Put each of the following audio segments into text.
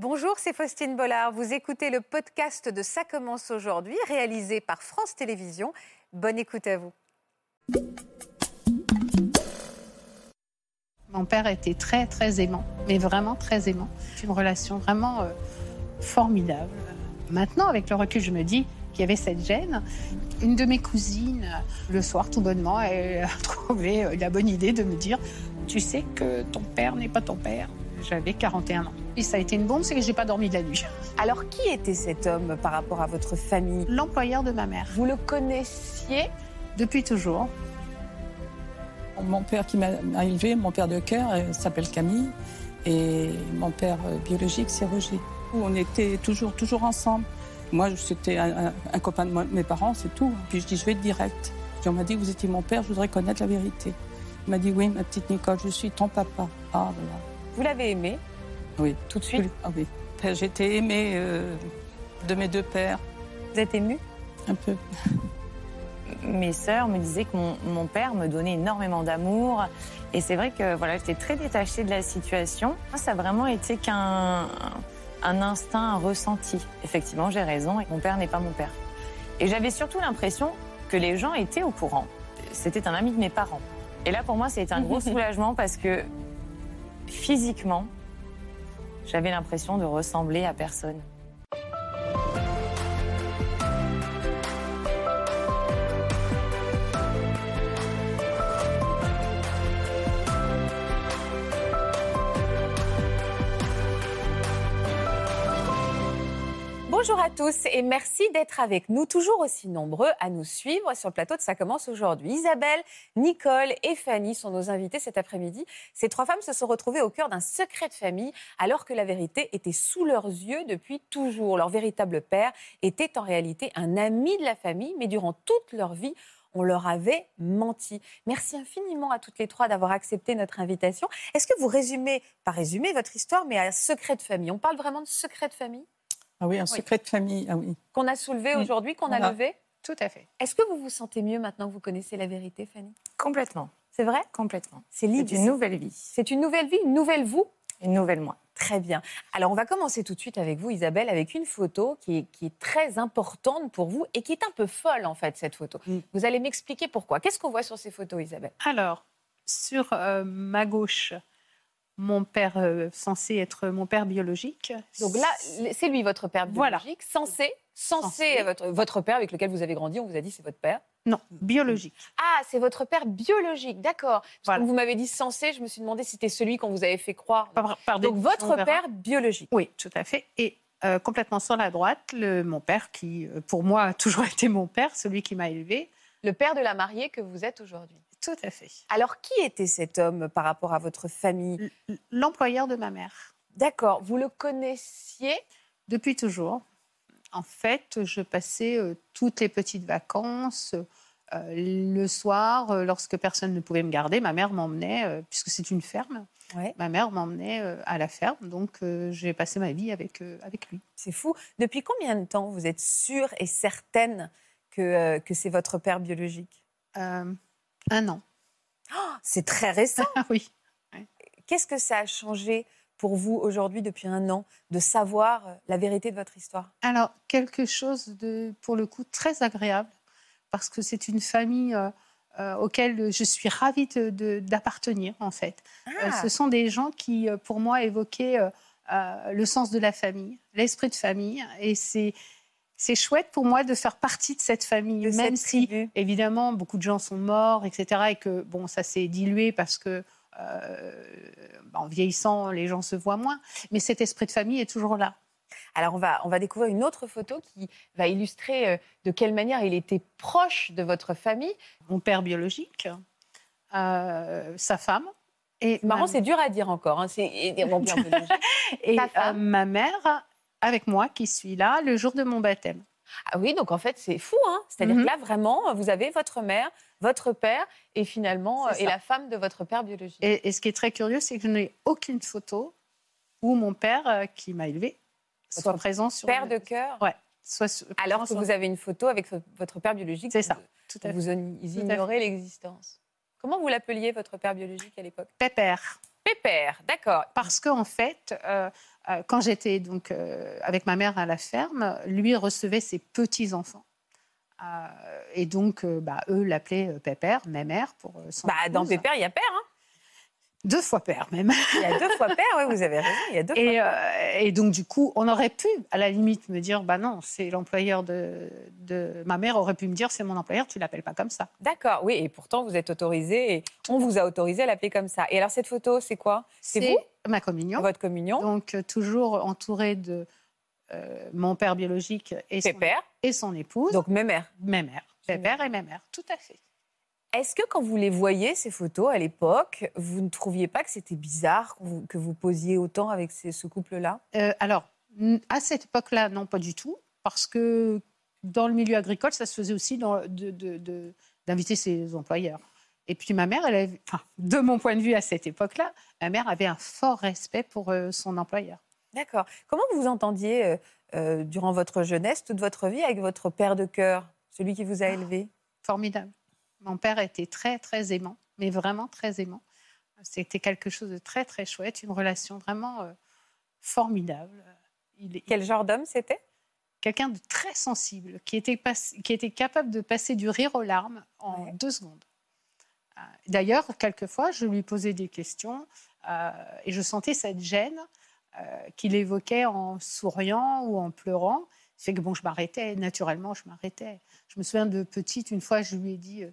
Bonjour, c'est Faustine Bollard. Vous écoutez le podcast de Ça commence aujourd'hui, réalisé par France Télévisions. Bonne écoute à vous. Mon père était très, très aimant, mais vraiment très aimant. C'est une relation vraiment euh, formidable. Maintenant, avec le recul, je me dis qu'il y avait cette gêne. Une de mes cousines, le soir, tout bonnement, a trouvé euh, la bonne idée de me dire Tu sais que ton père n'est pas ton père. J'avais 41 ans. Et ça a été une bombe, c'est que j'ai pas dormi de la nuit. Alors, qui était cet homme par rapport à votre famille? L'employeur de ma mère. Vous le connaissiez? Depuis toujours. Mon père qui m'a élevé, mon père de cœur, euh, s'appelle Camille. Et mon père euh, biologique, c'est Roger. On était toujours, toujours ensemble. Moi, c'était un, un copain de moi- mes parents, c'est tout. Puis je dis, je vais être direct. Puis on m'a dit, vous étiez mon père, je voudrais connaître la vérité. Il m'a dit, oui, ma petite Nicole, je suis ton papa. Ah, voilà. Vous l'avez aimé Oui. tout de suite Ah oui. J'ai été aimée euh, de mes deux pères, Vous êtes ému un peu. mes sœurs me disaient que mon, mon père me donnait énormément d'amour. Et c'est vrai que voilà, j'étais très détachée de la situation. Moi, ça a vraiment été qu'un un instinct, un ressenti. Effectivement, j'ai raison, et mon père n'est pas mon père. Et j'avais surtout l'impression que les gens étaient au courant. C'était un ami de mes parents. Et là, pour moi, c'était un gros soulagement parce que physiquement, j'avais l'impression de ressembler à personne. Bonjour à tous et merci d'être avec nous, toujours aussi nombreux à nous suivre sur le plateau de Ça commence aujourd'hui. Isabelle, Nicole et Fanny sont nos invités cet après-midi. Ces trois femmes se sont retrouvées au cœur d'un secret de famille alors que la vérité était sous leurs yeux depuis toujours. Leur véritable père était en réalité un ami de la famille, mais durant toute leur vie, on leur avait menti. Merci infiniment à toutes les trois d'avoir accepté notre invitation. Est-ce que vous résumez, pas résumer votre histoire, mais un secret de famille? On parle vraiment de secret de famille? Ah oui, un secret de famille, ah oui. qu'on a soulevé Oui. aujourd'hui, qu'on a levé. Tout à fait. Est-ce que vous vous sentez mieux maintenant que vous connaissez la vérité, Fanny? Complètement, C'est vrai? Complètement. C'est C'est l'idée. une nouvelle vie, C'est une nouvelle vie, une nouvelle vous? Une nouvelle moi. Très bien. Alors, on va commencer tout de suite avec vous, Isabelle, avec une photo qui est, qui est très importante pour vous et qui est un peu folle, en fait, cette photo. Mm. Vous allez m'expliquer pourquoi. Qu'est-ce qu'on voit sur ces photos, Isabelle? Alors, sur euh, ma gauche, mon père euh, censé être mon père biologique. Donc là, c'est lui, votre père Voilà. biologique, censé, censé, Censé. Votre, votre père avec lequel vous avez grandi, on vous a dit c'est votre père. Non, biologique. Ah, c'est votre père biologique, d'accord. Voilà. Vous m'avez dit censé, je me suis demandé si c'était celui qu'on vous avait fait croire. Par, par Donc votre père biologique. Oui, tout à fait. Et euh, complètement sur la droite, le, mon père, qui euh, pour moi a toujours été mon père, celui qui m'a élevé. Le père de la mariée que vous êtes aujourd'hui. Tout à fait. Alors, qui était cet homme par rapport à votre famille? L'employeur de ma mère, D'accord, vous le connaissiez? Depuis toujours. En fait, je passais euh, toutes les petites vacances. euh, le soir, euh, lorsque personne ne pouvait me garder, ma mère m'emmenait, euh, puisque c'est une ferme, Ouais. ma mère m'emmenait euh, à la ferme. Donc, euh, j'ai passé ma vie avec, euh, avec lui. C'est fou. Depuis combien de temps vous êtes sûre et certaine que, euh, que c'est votre père biologique? Euh, un an. C'est très récent. Ah oui. Qu'est-ce que ça a changé pour vous aujourd'hui, depuis un an, de savoir euh, la vérité de votre histoire? Alors, quelque chose de, pour le coup, très agréable, parce que c'est une famille euh, euh, auquel je suis ravie d'appartenir, en fait. Euh, Ah. ce sont des gens qui, pour moi, évoquaient le sens de la famille, l'esprit de famille, et c'est c'est chouette pour moi de faire partie de cette famille, De même cette si, tribu. évidemment, beaucoup de gens sont morts, etc., et que, bon, ça s'est dilué parce que, euh, bah, en vieillissant, les gens se voient moins, mais cet esprit de famille est toujours là. Alors, on va, on va découvrir une autre photo qui va illustrer euh, de quelle manière il était proche de votre famille. mon père biologique, euh, sa femme. Et C'est marrant, ma, c'est dur à dire encore. hein. C'est et- euh, ma mère avec moi qui suis là le jour de mon baptême. Ah oui, donc en fait, c'est fou. Hein C'est-à-dire Mhm. que là, vraiment, vous avez votre mère, votre père et finalement, euh, et la femme de votre père biologique. Et, et ce qui est très curieux, c'est que je n'ai aucune photo où mon père, euh, qui m'a élevé, soit Votre présent sur père le- de cœur, Ouais, soit alors que sur- vous avez une photo avec vo- votre père biologique. C'est ça, tout à Vous, fait. ignorez l'existence. Comment vous l'appeliez, votre père biologique, à l'époque? Pépère. Pépère, d'accord. Parce qu'en fait, euh, quand j'étais donc euh, avec ma mère à la ferme, lui recevait ses petits enfants. Euh, et donc, euh, bah, eux l'appelaient euh, Pépère, mémère pour euh, son Bah, dans. Pépère, il y a père. Hein. Deux fois père même. Il y a deux fois père, ouais, vous avez raison. Il y a deux fois Et, père. euh, et donc, du coup, on aurait pu, à la limite, me dire, bah non, c'est l'employeur de, de... Ma mère aurait pu me dire, c'est mon employeur, tu l'appelles pas comme ça. D'accord, oui, et pourtant vous êtes autorisé et on vous a autorisé à l'appeler comme ça. Et alors cette photo, c'est quoi? C'est vous? ma communion. Votre communion Donc, euh, toujours entouré de euh, mon père biologique et son, Pépère, et son épouse. donc mes mères. mes mères. Pépère et mes mères, tout à fait. Est-ce que quand vous les voyez, ces photos, à l'époque, vous ne trouviez pas que c'était bizarre que vous, que vous posiez autant avec ces- ce couple-là? Euh, alors, à cette époque-là, non, pas du tout, parce que dans le milieu agricole, ça se faisait aussi d'inviter ses employeurs. Et puis ma mère, elle avait- enfin, de mon point de vue à cette époque-là, ma mère avait un fort respect pour euh, son employeur. D'accord. Comment vous vous entendiez euh, euh, durant votre jeunesse, toute votre vie, avec votre père de cœur, celui qui vous a élevé? Formidable. Mon père était très, très aimant, mais vraiment très aimant. C'était quelque chose de très, très chouette, une relation vraiment euh, formidable. Il Quel genre d'homme c'était? Quelqu'un de très sensible, qui était, pas- qui était capable de passer du rire aux larmes en Ouais. deux secondes. Euh, D'ailleurs, quelquefois, je lui posais des questions euh, et je sentais cette gêne qu'il évoquait en souriant ou en pleurant. C'est que bon, je m'arrêtais, naturellement, je m'arrêtais. Je me souviens de petite, une fois, je lui ai dit, euh,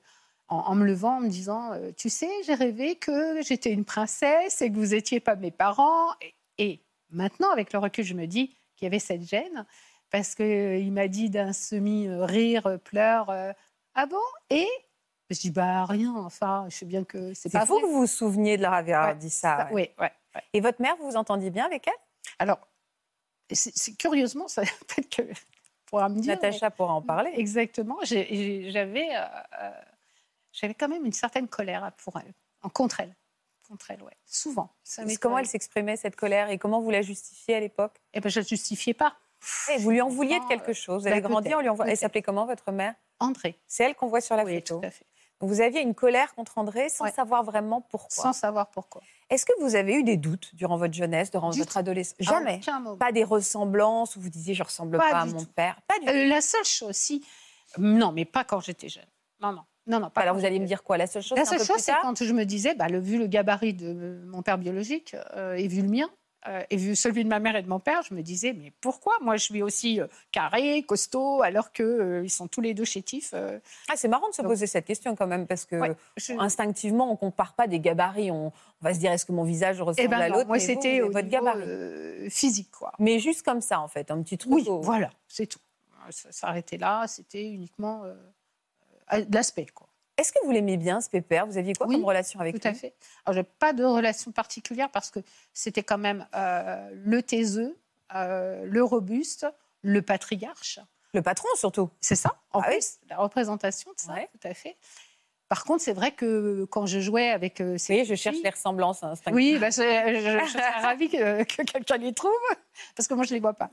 en, en me levant, en me disant euh, Tu sais, j'ai rêvé que j'étais une princesse et que vous n'étiez pas mes parents. Et, et maintenant, avec le recul, je me dis qu'il y avait cette gêne parce qu'il m'a dit d'un semi-rire, pleur euh, Ah bon? Et je dis Bah rien, enfin, je sais bien que c'est C'est pas faux vrai. que vous vous souveniez de leur avoir Ouais, dit ça. ouais. Oui, ouais, ouais. Et votre mère, vous vous entendiez bien avec elle? Alors, c'est curieusement, ça peut-être que pourra me dire. Natacha pourra en parler. Exactement. J'avais, euh, euh, j'avais quand même une certaine colère pour elle, en contre elle, contre elle, ouais. Souvent. Ça Comment elle s'exprimait cette colère et comment vous la justifiez à l'époque? Eh ben, je ne justifiais pas. Eh, Vous lui en vouliez de quelque chose. Vous bah, avez grandi, on lui envoie. Elle s'appelait comment votre mère? André. C'est elle qu'on voit sur la oui, photo. tout à fait. Donc, vous aviez une colère contre André sans Ouais. savoir vraiment pourquoi. Sans savoir pourquoi. Est-ce que vous avez eu des doutes durant votre jeunesse, durant Du votre tout. adolescence? À Jamais. Pas des ressemblances où vous disiez je ressemble Pas pas, à mon tout. père? Pas du. Euh, la seule chose, si. Non, mais pas quand j'étais jeune. Non, non. Non, non, pas Alors vous allez me dire quoi? La seule chose, La c'est seule chose, quand je me disais, bah, le, vu le gabarit de mon père biologique euh, et vu le mien, euh, et vu celui de ma mère et de mon père, je me disais, mais pourquoi? Moi je suis aussi euh, carré, costaud, alors qu'ils ils sont tous les deux chétifs euh, Ah, c'est marrant de se Donc- poser cette question quand même parce que Ouais, je- instinctivement on compare pas des gabarits. On, on va se dire est-ce que mon visage ressemble Eh ben à l'autre? moi c'était votre niveau, gabarit. euh, physique, quoi. Mais juste comme ça en fait, un petit truc. Oui, au- voilà, c'est tout. Ça s'arrêtait là, c'était uniquement euh, euh, l'aspect, quoi. Est-ce que vous l'aimez bien ce pépère? Vous aviez quoi Oui, comme relation avec Tout à lui fait. Alors, j'ai pas de relation particulière parce que c'était quand même euh, le taiseux, euh, le robuste, le patriarche. Le patron surtout. C'est ça, en Ah oui. plus, la représentation de ça, Ouais. tout à fait. Par contre, c'est vrai que quand je jouais avec euh, ces voyez, je cherche filles- les ressemblances instinctivement. Oui, bah, je, je serais ravie que, que quelqu'un les trouve, parce que moi, je ne les vois pas.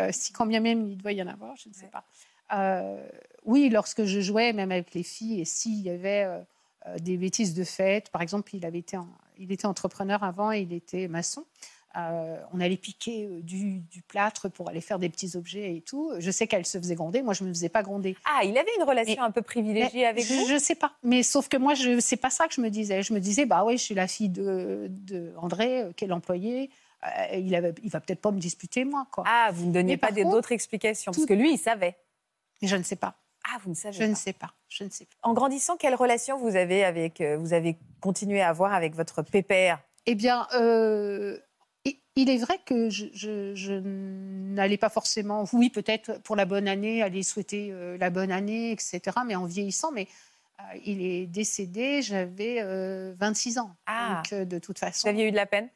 Euh, si quand bien même il doit y en avoir, je ne sais Ouais. pas. Euh, oui, lorsque je jouais, même avec les filles, et s'il y avait euh, euh, des bêtises de fête, par exemple, il, avait été en- il était entrepreneur avant et il était maçon. Euh, on allait piquer du, du plâtre pour aller faire des petits objets et tout. Je sais qu'elle se faisait gronder, moi je ne me faisais pas gronder. Ah, il avait une relation un peu privilégiée avec vous? Je sais pas. Mais sauf que moi, je c'est pas ça que je me disais. Je me disais, bah ouais, je suis la fille de, de André, qui est l'employé. Euh, il, avait, il va peut-être pas me disputer, moi. Quoi. Ah, vous ne donniez Mais pas d'autres explications parce que lui, il savait. Mais je ne sais pas. Ah, vous ne savez Je pas. ne sais pas. Je ne sais pas. En grandissant, quelle relation vous avez avec, euh, vous avez continué à avoir avec votre pépère? Eh bien, euh, il- est vrai que je, je- je n'allais pas forcément, oui, peut-être pour la bonne année, aller souhaiter euh, la bonne année, etc. Mais en vieillissant, mais il est décédé, j'avais euh, 26 ans. Ah. Donc, de toute Vous façon. aviez eu de la peine?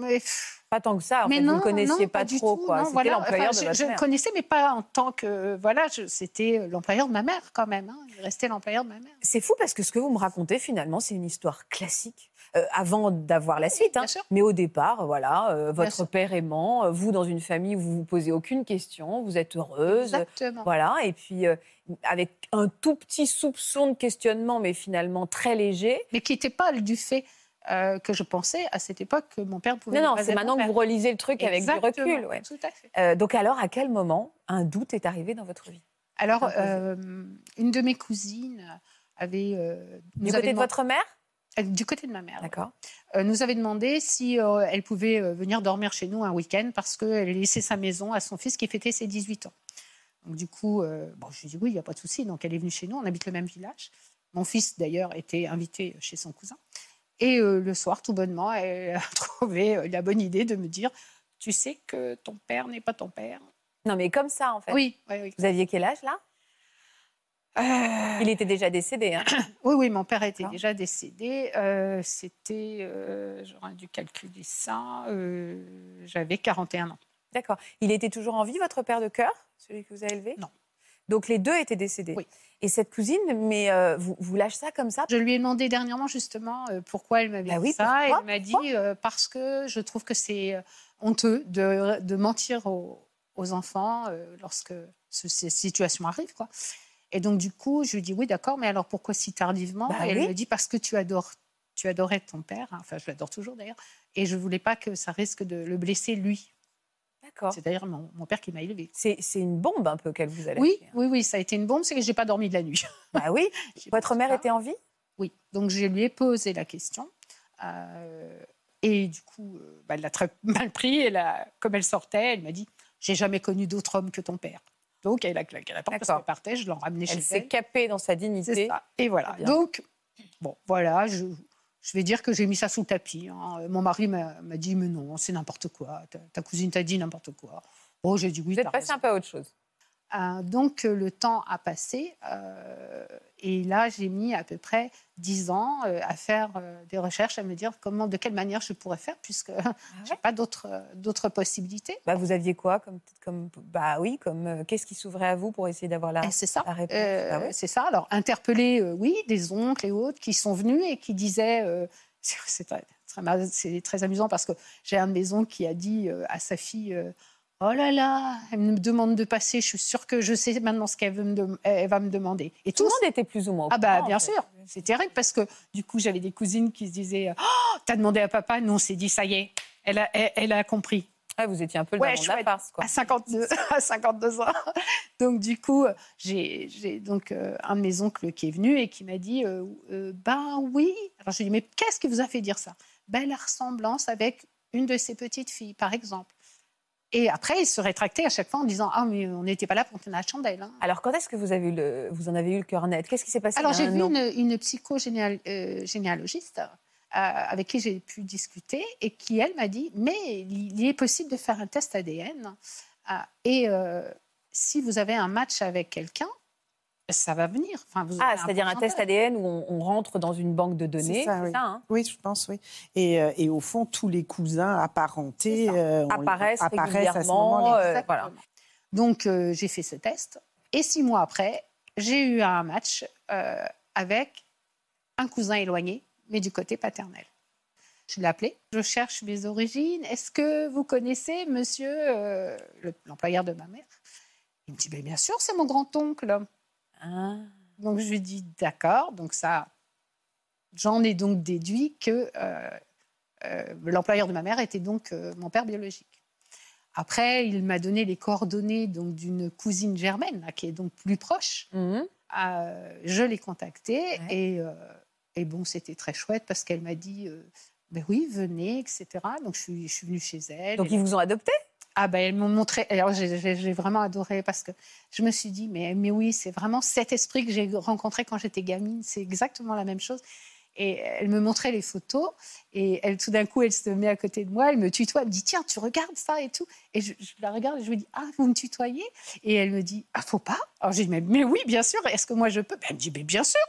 Mais, Pas tant que ça. En mais fait, non, vous ne connaissiez non, pas, du trop, tout, quoi. non, C'était voilà. l'employeur Enfin, de je, votre je mère. ne connaissais, mais pas en tant que. Voilà, je- c'était l'employeur de ma mère quand même. hein. Il restait l'employeur de ma mère. C'est fou parce que ce que vous me racontez, finalement, c'est une histoire classique. Euh, avant d'avoir la suite, hein. mais au départ, voilà, euh, votre père aimant, euh, vous dans une famille où vous vous posez aucune question, vous êtes heureuse, Exactement. voilà, et puis euh, avec un tout petit soupçon de questionnement, mais finalement très léger. Mais qui n'était pas du fait euh, que je pensais à cette époque que mon père pouvait. Non, non, c'est maintenant que vous relisez le truc avec du recul. ouais. Tout à fait. Euh, donc alors, à quel moment un doute est arrivé dans votre vie? Alors, euh, une de mes cousines avait. nous Du avait côté de demandé- votre mère? Du côté de ma mère. D'accord. nous avait demandé si elle pouvait venir dormir chez nous un week-end parce qu'elle laissait sa maison à son fils qui fêtait ses 18 ans. Donc du coup, bon, je lui ai dit oui, il n'y a pas de souci. Donc elle est venue chez nous, on habite le même village. Mon fils d'ailleurs était invité chez son cousin. Et euh, le soir, tout bonnement, elle a trouvé euh, la bonne idée de me dire, tu sais que ton père n'est pas ton père. Non, mais comme ça, en fait. Oui, oui, oui. Vous aviez quel âge, là? Euh, Il était déjà décédé. Hein Oui, oui, mon père était déjà décédé. Euh, C'était, j'aurais dû calculer ça, j'avais 41 ans. D'accord. Il était toujours en vie, votre père de cœur, celui que vous avez élevé? Non. Donc les deux étaient décédés. Oui. Et cette cousine, mais euh, vous, vous lâchez ça comme ça? Je lui ai demandé dernièrement justement euh, pourquoi elle m'avait Bah dit oui, ça. elle m'a dit euh, parce que je trouve que c'est honteux de, de mentir aux, aux enfants lorsque ce- ces situations arrivent. Quoi. Et donc du coup, je lui dis oui, d'accord, mais alors pourquoi si tardivement? Bah Elle oui. me dit parce que tu adores, tu adorais ton père. hein, Enfin, je l'adore toujours d'ailleurs. Et je voulais pas que ça risque de le blesser lui. C'est d'ailleurs mon, mon père qui m'a élevée. C'est une bombe un peu qu'elle vous a. Oui, oui, oui, ça a été une bombe, c'est que j'ai pas dormi de la nuit. Bah oui. Votre mère pas. était en vie? Oui, donc je lui ai posé la question. euh, et du coup, euh, bah, elle l'a très mal pris. A, comme elle sortait, elle m'a dit J'ai jamais connu d'autre homme que ton père. Donc elle a claqué la porte parce qu'elle partait, je l'en ramenais chez Elle elle. s'est capée dans sa C'est dignité. ça. Et voilà. Donc, bon, voilà, je, je vais dire que j'ai mis ça sous le tapis. hein. Mon mari m'a dit Mais non, c'est n'importe quoi. Ta, ta cousine t'a dit n'importe quoi. Oh, j'ai dit oui. Vous êtes passé raison. un peu à autre chose. Euh, donc euh, le temps a passé euh, et là j'ai mis à peu près dix ans euh, à faire euh, des recherches, à me dire comment, de quelle manière je pourrais faire puisque j'ai pas d'autres euh, d'autres possibilités. Bah, vous aviez quoi comme, comme bah oui, comme euh, qu'est-ce qui s'ouvrait à vous pour essayer d'avoir la, ça. la réponse? Euh, Bah oui. C'est ça. Alors interpeller, euh, oui, des oncles et autres qui sont venus et qui disaient, c'est très, amusant parce que j'ai un de mes oncles qui a dit à sa fille. Oh là là, elle me demande de passer. Je suis sûre que je sais maintenant ce qu'elle va me demander. Et Tout le monde était plus ou moins au Ah bah bien fait. sûr, c'est terrible parce que du coup j'avais des cousines qui se disaient oh, t'as demandé à papa, nous on s'est dit ça y est, elle a, elle, elle a compris. Ouais, vous étiez un peu le Ouais, daron de la chouette. farce. Quoi. À 52, à 52 ans. Donc du coup j'ai donc euh, un de mes oncles qui est venu et qui m'a dit euh, euh, ben oui. Alors je lui ai dit mais qu'est-ce qui vous a fait dire ça? La ressemblance avec une de ses petites filles par exemple. Et après il se rétractait à chaque fois en disant ah mais on n'était pas là pour tenir la chandelle. hein. Alors, quand est-ce que vous, avez eu le, vous en avez eu le cœur net? Qu'est-ce qui s'est passé Alors j'ai vu an? une, une psycho-généalogiste euh, avec qui j'ai pu discuter et qui, elle, m'a dit, mais il est possible de faire un test ADN euh, et euh, si vous avez un match avec quelqu'un, ça va venir. Enfin, vous Ah, c'est-à-dire un test. ADN où on, on rentre dans une banque de données. C'est ça, oui. hein Oui, je pense, oui. Et, euh, et au fond, tous les cousins apparentés ça. euh, Apparaissent à ce régulièrement, moment-là. euh, voilà. Donc euh, j'ai fait ce test et six mois après, j'ai eu un match euh, avec un cousin éloigné, mais du côté paternel. Je l'ai appelé. Je cherche mes origines. Est-ce que vous connaissez monsieur, euh, le- l'employeur de ma mère? Il me dit, Ben, bien sûr, c'est mon grand-oncle. Ah. Donc je lui dis, d'accord. Donc ça, j'en ai donc déduit que euh, euh, l'employeur de ma mère était donc euh, mon père biologique. Après, il m'a donné les coordonnées donc d'une cousine germaine, là, qui est donc plus proche. Mhm. Je l'ai contactée Ouais. et, et bon, c'était très chouette parce qu'elle m'a dit, ben oui, venez, etc. Donc je suis, je suis venue chez elle. Donc, ils vous ont adopté ah ben elles m'ont montré. Alors j'ai- vraiment adoré parce que je me suis dit mais mais oui c'est vraiment cet esprit que j'ai rencontré quand j'étais gamine. C'est exactement la même chose. Et elle me montrait les photos et elle tout d'un coup elle se met à côté de moi, elle me tutoie, elle me dit tiens tu regardes ça et tout. Et je, la regarde et je me dis ah vous me tutoyez? Et elle me dit ah faut pas? Alors j'ai dit mais, mais oui bien sûr. Est-ce que moi je peux? Ben, Elle me dit mais bien sûr.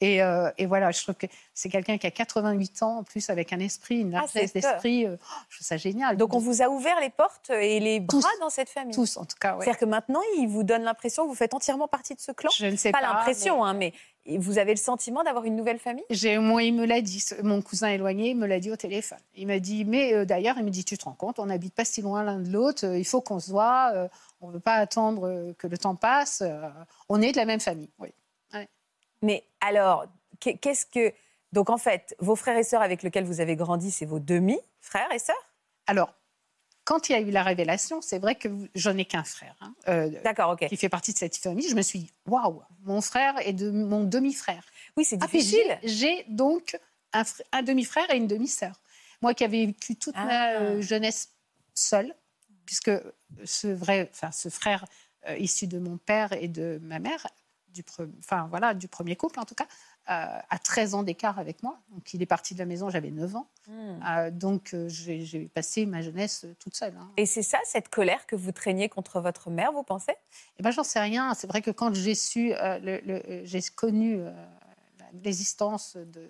Et, euh, et voilà, je trouve que c'est quelqu'un qui a 88 ans, en plus avec un esprit, une Ah, largesse d'esprit. euh, je trouve ça génial. Donc, on vous a ouvert les portes et les bras Tous. dans cette famille. tous en tout cas. ouais. C'est-à-dire que maintenant, ils vous donnent l'impression que vous faites entièrement partie de ce clan Je ne sais Pas pas. l'impression, hein, mais vous avez le sentiment d'avoir une nouvelle famille? J'ai, moi, il me l'a dit, mon cousin éloigné me l'a dit au téléphone. Il m'a dit, mais euh, d'ailleurs, il me dit, tu te rends compte, on n'habite pas si loin l'un de l'autre, euh, il faut qu'on se voit, euh, on ne veut pas attendre que le temps passe, on est de la même famille. Oui. Mais alors, qu'est- qu'est-ce que. Donc en fait, vos frères et sœurs avec lesquels vous avez grandi, c'est vos demi-frères et sœurs? Alors, quand il y a eu la révélation, c'est vrai que je n'ai qu'un frère hein, euh, D'accord, ok. qui fait partie de cette famille. Je me suis dit, waouh, mon frère est de mon demi-frère. Oui, c'est Ah, difficile. j'ai- J'ai donc un, fr- un demi-frère et une demi-sœur. Moi qui avais vécu toute ma Ah. euh, jeunesse seule, puisque ce, vrai, enfin, ce frère euh, issu de mon père et de ma mère, du, pre- enfin, voilà, du premier couple en tout cas, euh, a 13 ans d'écart avec moi. Donc il est parti de la maison, j'avais 9 ans. Hmm. Euh, donc euh, j'ai passé ma jeunesse toute seule. hein. Et c'est ça, cette colère que vous traîniez contre votre mère, vous pensez? Eh ben, j'en sais rien. C'est vrai que quand j'ai su, euh, le- le- j'ai connu l'existence de,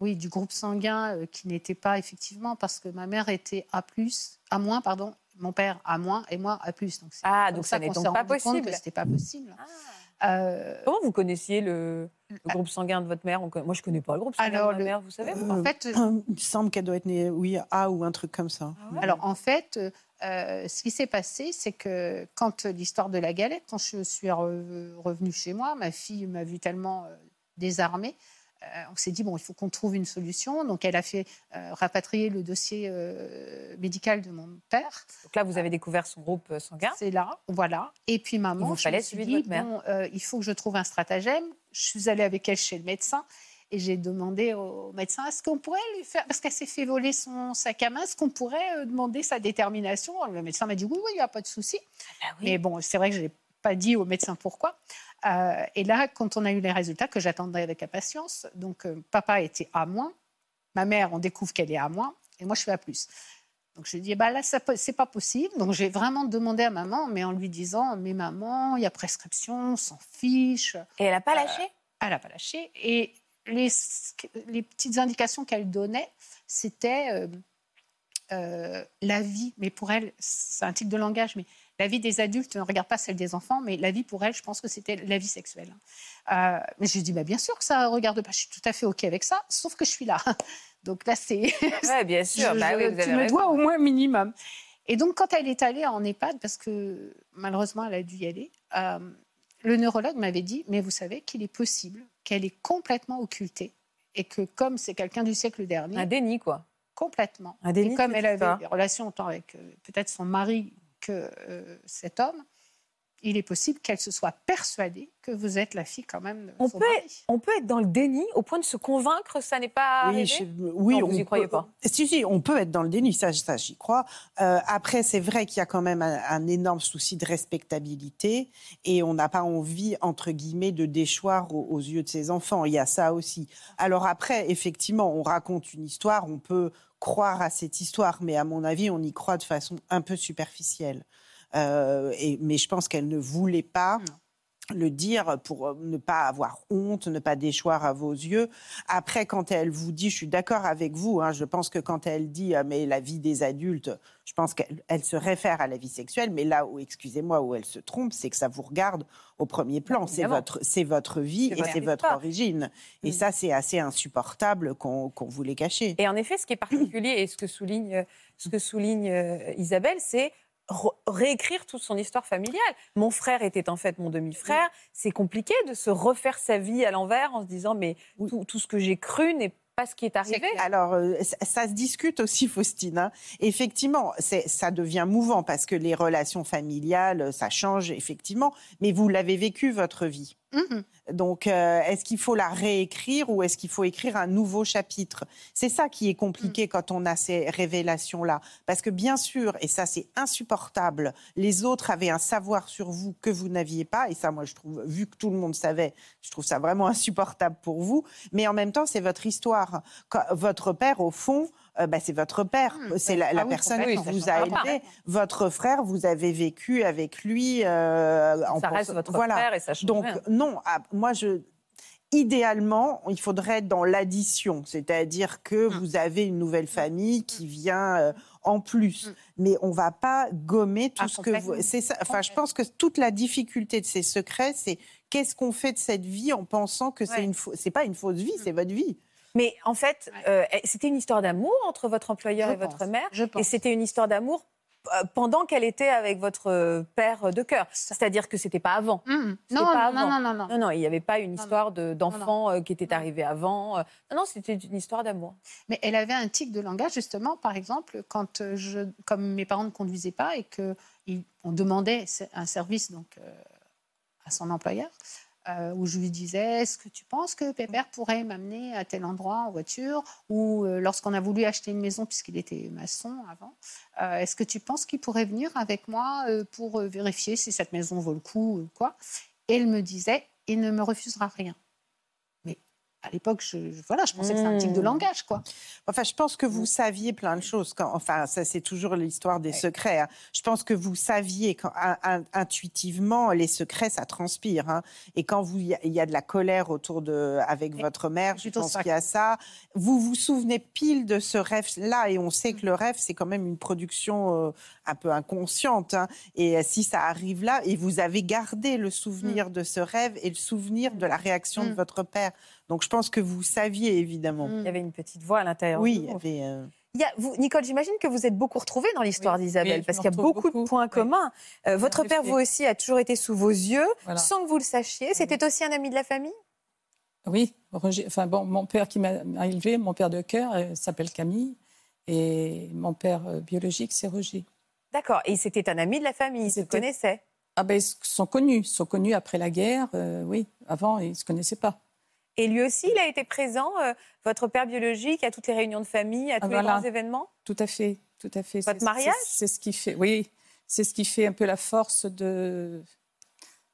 oui, du groupe sanguin euh, qui n'était pas effectivement parce que ma mère était A+, A moins, pardon, mon père A moins et moi A+. Donc Ah, donc ça n'est donc pas possible. c'était pas possible. Euh, Comment vous connaissiez le, le groupe sanguin de votre mère? Moi, je connais pas le groupe sanguin Alors, de ma le- mère, vous savez Euh, en fait, Il me semble qu'elle doit être née, oui, A ou un truc comme ça. Ah ouais Alors en fait, euh, ce qui s'est passé, c'est que quand l'histoire de la galette, quand je suis re- revenue chez moi, ma fille m'a vu tellement euh, désarmée. Euh, on s'est dit, bon, il faut qu'on trouve une solution. Donc, elle a fait euh, rapatrier le dossier euh, médical de mon père. Donc là, vous avez découvert son groupe sanguin. C'est là, voilà. Et puis, maman, vous je me suis dit, bon, il faut que je trouve un stratagème. Je suis allée avec elle chez le médecin. Et j'ai demandé au médecin, est-ce qu'on pourrait lui faire, parce qu'elle s'est fait voler son sac à main, est-ce qu'on pourrait demander sa détermination? Le médecin m'a dit, oui, oui, il n'y a pas de souci. Mais bon, c'est vrai que je n'ai pas dit au médecin pourquoi. Euh, et là, quand on a eu les résultats, que j'attendais avec impatience, donc euh, papa était à moins, ma mère, on découvre qu'elle est à moins, et moi, je suis à plus. Donc je lui dis, bah là, ça peut- c'est pas possible. Donc j'ai vraiment demandé à maman, mais en lui disant, mais maman, il y a prescription, on s'en fiche. Et elle n'a pas lâché? Elle n'a pas lâché. Et les, les petites indications qu'elle donnait, c'était euh, euh, la vie, mais pour elle, c'est un type de langage, mais la vie des adultes ne regarde pas celle des enfants, mais la vie pour elle, je pense que c'était la vie sexuelle. Euh, mais je lui dis, bah, bien sûr que ça ne regarde pas, je suis tout à fait OK avec ça, sauf que je suis là. Donc là, c'est. Bien sûr. Je- Bah oui, je- vous avez tu me dois au moins minimum. Et donc, quand elle est allée en EHPAD, parce que malheureusement, elle a dû y aller, euh, le neurologue m'avait dit Mais vous savez qu'il est possible qu'elle est complètement occultée et que, comme c'est quelqu'un du siècle dernier, Un déni, quoi. complètement, Un déni et comme elle avait des relations autant avec euh, peut-être son mari que euh, cet homme, il est possible qu'elle se soit persuadée que vous êtes la fille quand même de On son peut, mari. on peut être dans le déni au point de se convaincre que ça n'est pas arrivé? Oui, je- oui, Non, vous on y croyez pas Si, si, on peut être dans le déni, ça, ça j'y crois. Euh, après, c'est vrai qu'il y a quand même un, un énorme souci de respectabilité et on n'a pas envie, entre guillemets, de déchoir aux, aux yeux de ses enfants. Il y a ça aussi. Alors après, effectivement, on raconte une histoire, on peut croire à cette histoire, mais à mon avis, on y croit de façon un peu superficielle. Euh, et, mais je pense qu'elle ne voulait pas le dire pour euh, ne pas avoir honte, ne pas déchoir à vos yeux. Après, quand elle vous dit, je suis d'accord avec vous, hein, je pense que quand elle dit, ah, mais la vie des adultes, je pense qu'elle elle se réfère à la vie sexuelle, mais là où, excusez-moi, où elle se trompe, c'est que ça vous regarde au premier plan. C'est votre, c'est votre vie et c'est votre origine. Et Mm. ça, c'est assez insupportable qu'on qu'on vous l'ait caché. Et en effet, ce qui est particulier et ce que souligne, ce que souligne euh, Isabelle, c'est réécrire toute son histoire familiale. Mon frère était en fait mon demi-frère. C'est compliqué de se refaire sa vie à l'envers en se disant mais Oui. tout, tout ce que j'ai cru n'est pas ce qui est arrivé. Alors, euh, ça, ça se discute aussi, Faustine. hein. Effectivement, ça devient mouvant parce que les relations familiales, ça change, effectivement. Mais vous l'avez vécu, votre vie. Mhm. Donc, euh, est-ce qu'il faut la réécrire ou est-ce qu'il faut écrire un nouveau chapitre? C'est ça qui est compliqué quand on a ces révélations-là. Parce que bien sûr, et ça c'est insupportable, les autres avaient un savoir sur vous que vous n'aviez pas. Et ça, moi, je trouve, vu que tout le monde savait, je trouve ça vraiment insupportable pour vous. Mais en même temps, c'est votre histoire. Votre père, au fond, euh, bah, c'est votre père. Mhm. C'est la, la Ah oui, personne qui vous a pas. élevé. Votre frère, vous avez vécu avec lui. euh, en ça reste pensant- votre voilà. frère et ça change Donc rien. non, ah, moi je idéalement, il faudrait être dans l'addition, c'est-à-dire que Mm. vous avez une nouvelle famille qui vient euh, en plus, mais on va pas gommer tout Ah, ce que vous. C'est ça. Enfin, je pense que toute la difficulté de ces secrets, c'est qu'est-ce qu'on fait de cette vie en pensant que c'est Ouais. une fau- c'est pas une fausse vie, c'est votre vie. Mais en fait, euh, c'était une histoire d'amour entre votre employeur Je et votre mère. Je Et pense. c'était une histoire d'amour euh, pendant qu'elle était avec votre euh, père de cœur. C'est-à-dire que c'était pas avant. C'était Non, pas non, avant. non, non, non. Non, non, il n'y avait pas une histoire de- d'enfant qui était arrivé avant. Non, non, c'était une histoire d'amour. Mais elle avait un tic de langage, justement, par exemple, quand je, comme mes parents ne conduisaient pas et qu'on demandait un service donc, euh, à son employeur, euh, où je lui disais Est-ce que tu penses que Pépère pourrait m'amener à tel endroit en voiture Ou euh, lorsqu'on a voulu acheter une maison, puisqu'il était maçon avant, euh, est-ce que tu penses qu'il pourrait venir avec moi pour vérifier si cette maison vaut le coup ou quoi? Et elle me disait Il ne me refusera rien. À l'époque, je, voilà, je pensais que c'était un tic de Mmh. langage, quoi. Enfin, je pense que vous saviez plein de choses. Quand, enfin, ça, c'est toujours l'histoire des secrets. hein. Je pense que vous saviez quand, in- intuitivement, les secrets, ça transpire. hein. Et quand vous- il y, a- il y a de la colère autour de, avec votre mère, je pense qu'il y a ça. Vous vous souvenez pile de ce rêve-là, et on sait que le rêve, c'est quand même une production euh, un peu inconsciente. hein. Et euh, si ça arrive là, et vous avez gardé le souvenir de ce rêve et le souvenir de la réaction de votre père. Donc, je pense que vous saviez évidemment. Mm. Il y avait une petite voix à l'intérieur. Oui, il y avait, euh, Il y a- vous, Nicole, j'imagine que vous êtes beaucoup retrouvée dans l'histoire Oui, d'Isabelle, oui, parce qu'il y a beaucoup, de points oui. communs. Euh, votre père, vous aussi, a toujours été sous vos yeux, Voilà. sans que vous le sachiez. C'était aussi un ami de la famille? Oui, Roger, enfin bon, mon père qui m'a élevé, mon père de cœur, euh, s'appelle Camille. Et mon père euh, biologique, c'est Roger. D'accord. Et c'était un ami de la famille, ils se connaissaient. Ah ben, ils sont connus. Ils sont connus après la guerre, euh, oui. Avant, ils ne se connaissaient pas. Et lui aussi, il a été présent, euh, votre père biologique, à toutes les réunions de famille, à tous les grands événements? Tout à fait, tout à fait. Votre mariage? c'est- ce qui fait, oui, c'est ce qui fait un peu la force de,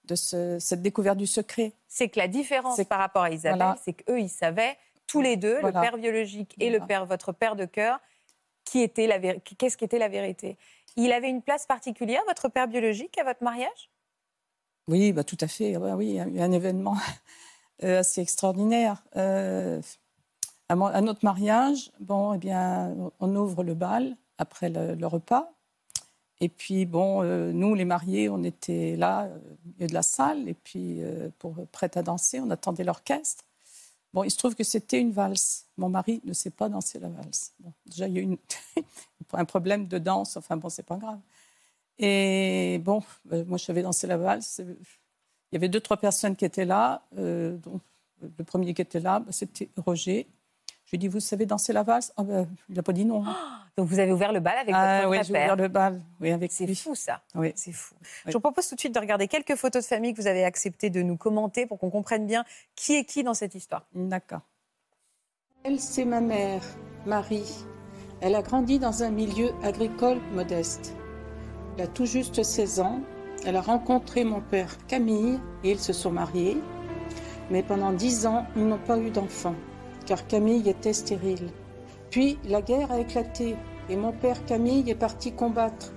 de ce- cette découverte du secret. C'est que la différence par rapport à Isabelle, Voilà. c'est qu'eux, ils savaient, tous les deux, Voilà. le père biologique et le père, votre père de cœur, qui était la véri- qu'est-ce qu'était la vérité? Il avait une place particulière, votre père biologique, à votre mariage? Oui, bah, tout à fait. Ouais, oui, il y a eu un événement assez extraordinaire. Euh, à, notre mariage, bon, eh bien, on ouvre le bal après le, repas. Et puis, bon, euh, nous, les mariés, on était là, euh, au milieu de la salle, et puis, euh, pour prête à danser, on attendait l'orchestre. Bon, il se trouve que c'était une valse. Mon mari ne sait pas danser la valse. Bon, déjà, il y a eu un problème de danse, enfin, bon, c'est pas grave. Et bon, euh, moi, je savais danser la valse. Il y avait deux, trois personnes qui étaient là. euh, dont le premier qui était là, bah, c'était Roger. Je lui ai dit, vous savez danser la valse? Ah ben, Il n'a pas dit non. Donc vous avez ouvert le bal avec Ah, votre oui, j'ai ouvert le bal oui, avec C'est fou ça. Oui. C'est fou. Oui. Je vous propose tout de suite de regarder quelques photos de famille que vous avez accepté de nous commenter pour qu'on comprenne bien qui est qui dans cette histoire. D'accord. Elle, c'est ma mère, Marie. Elle a grandi dans un milieu agricole modeste. Elle a tout juste 16 ans. Elle a rencontré mon père Camille et ils se sont mariés. Mais pendant 10 ans, ils n'ont pas eu d'enfant, car Camille était stérile. Puis la guerre a éclaté et mon père Camille est parti combattre.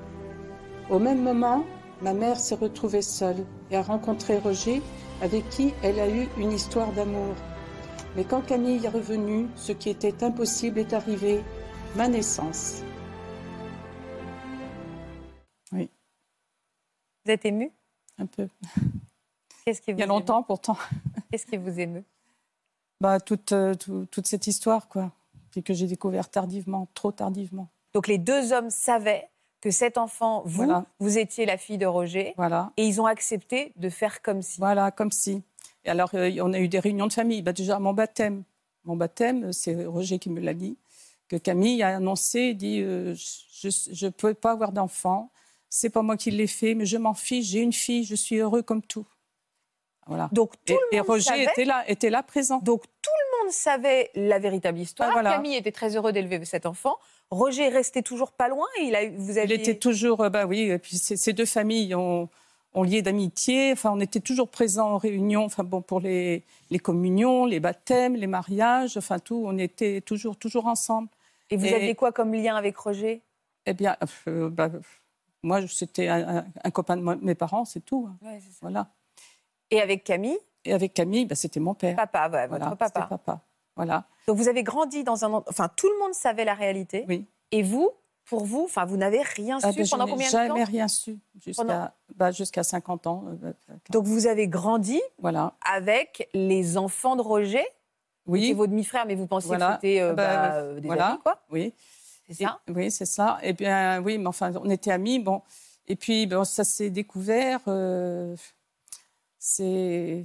Au même moment, ma mère s'est retrouvée seule et a rencontré Roger, avec qui elle a eu une histoire d'amour. Mais quand Camille est revenue, ce qui était impossible est arrivé, ma naissance. Vous êtes ému? Un peu. Qu'est-ce qui vous Il y a longtemps pourtant. Qu'est-ce qui vous émeut? Bah, toute, euh, tout- toute cette histoire, quoi. Puis que j'ai découvert tardivement, trop tardivement. Donc les deux hommes savaient que cet enfant, vous, Voilà. vous étiez la fille de Roger, Voilà. et ils ont accepté de faire comme si. Voilà, comme si. Et alors, euh, on a eu des réunions de famille. Bah, déjà, mon baptême. Mon baptême, c'est Roger qui me l'a dit. Que Camille a annoncé, dit euh, Je ne peux pas avoir d'enfant. C'est pas moi qui l'ai fait, mais je m'en fiche. J'ai une fille, je suis heureux comme tout. Voilà. Donc tout Et, le et monde Roger savait. était là, était là présent. Donc tout le monde savait la véritable histoire. Ah, voilà. Camille était très heureux d'élever cet enfant. Roger restait toujours pas loin. Il a, vous Il était toujours, euh, bah oui, et puis ces, ces deux familles ont, ont lié d'amitié. Enfin, on était toujours présents en réunion. Enfin bon, pour les, les communions, les baptêmes, les mariages, enfin tout, on était toujours, toujours ensemble. Et vous et- aviez quoi comme lien avec Roger? Eh bien, euh, bah, moi, c'était un, copain de mes parents, c'est tout. hein. Voilà. Et avec Camille, Et avec Camille, bah, c'était mon père. papa, ouais, Voilà, votre papa. c'était papa. Voilà. Donc vous avez grandi dans un... en- Enfin, tout le monde savait la réalité. Oui. Et vous, pour vous, enfin, vous n'avez rien Ah, su ben, je pendant combien de jamais temps rien su jusqu'à Pendant- bah, jusqu'à 50 ans. euh, euh, Donc vous avez grandi voilà. avec les enfants de Roger, qui Oui. étaient vos demi-frères, mais vous pensiez Voilà. que c'était euh, Ah bah, bah, euh, des voilà. amis, quoi? Oui. C'est ça? Et- Oui, c'est ça. Et bien, oui, mais enfin, on était amis. Bon, et puis bon, ça s'est découvert. euh, c'est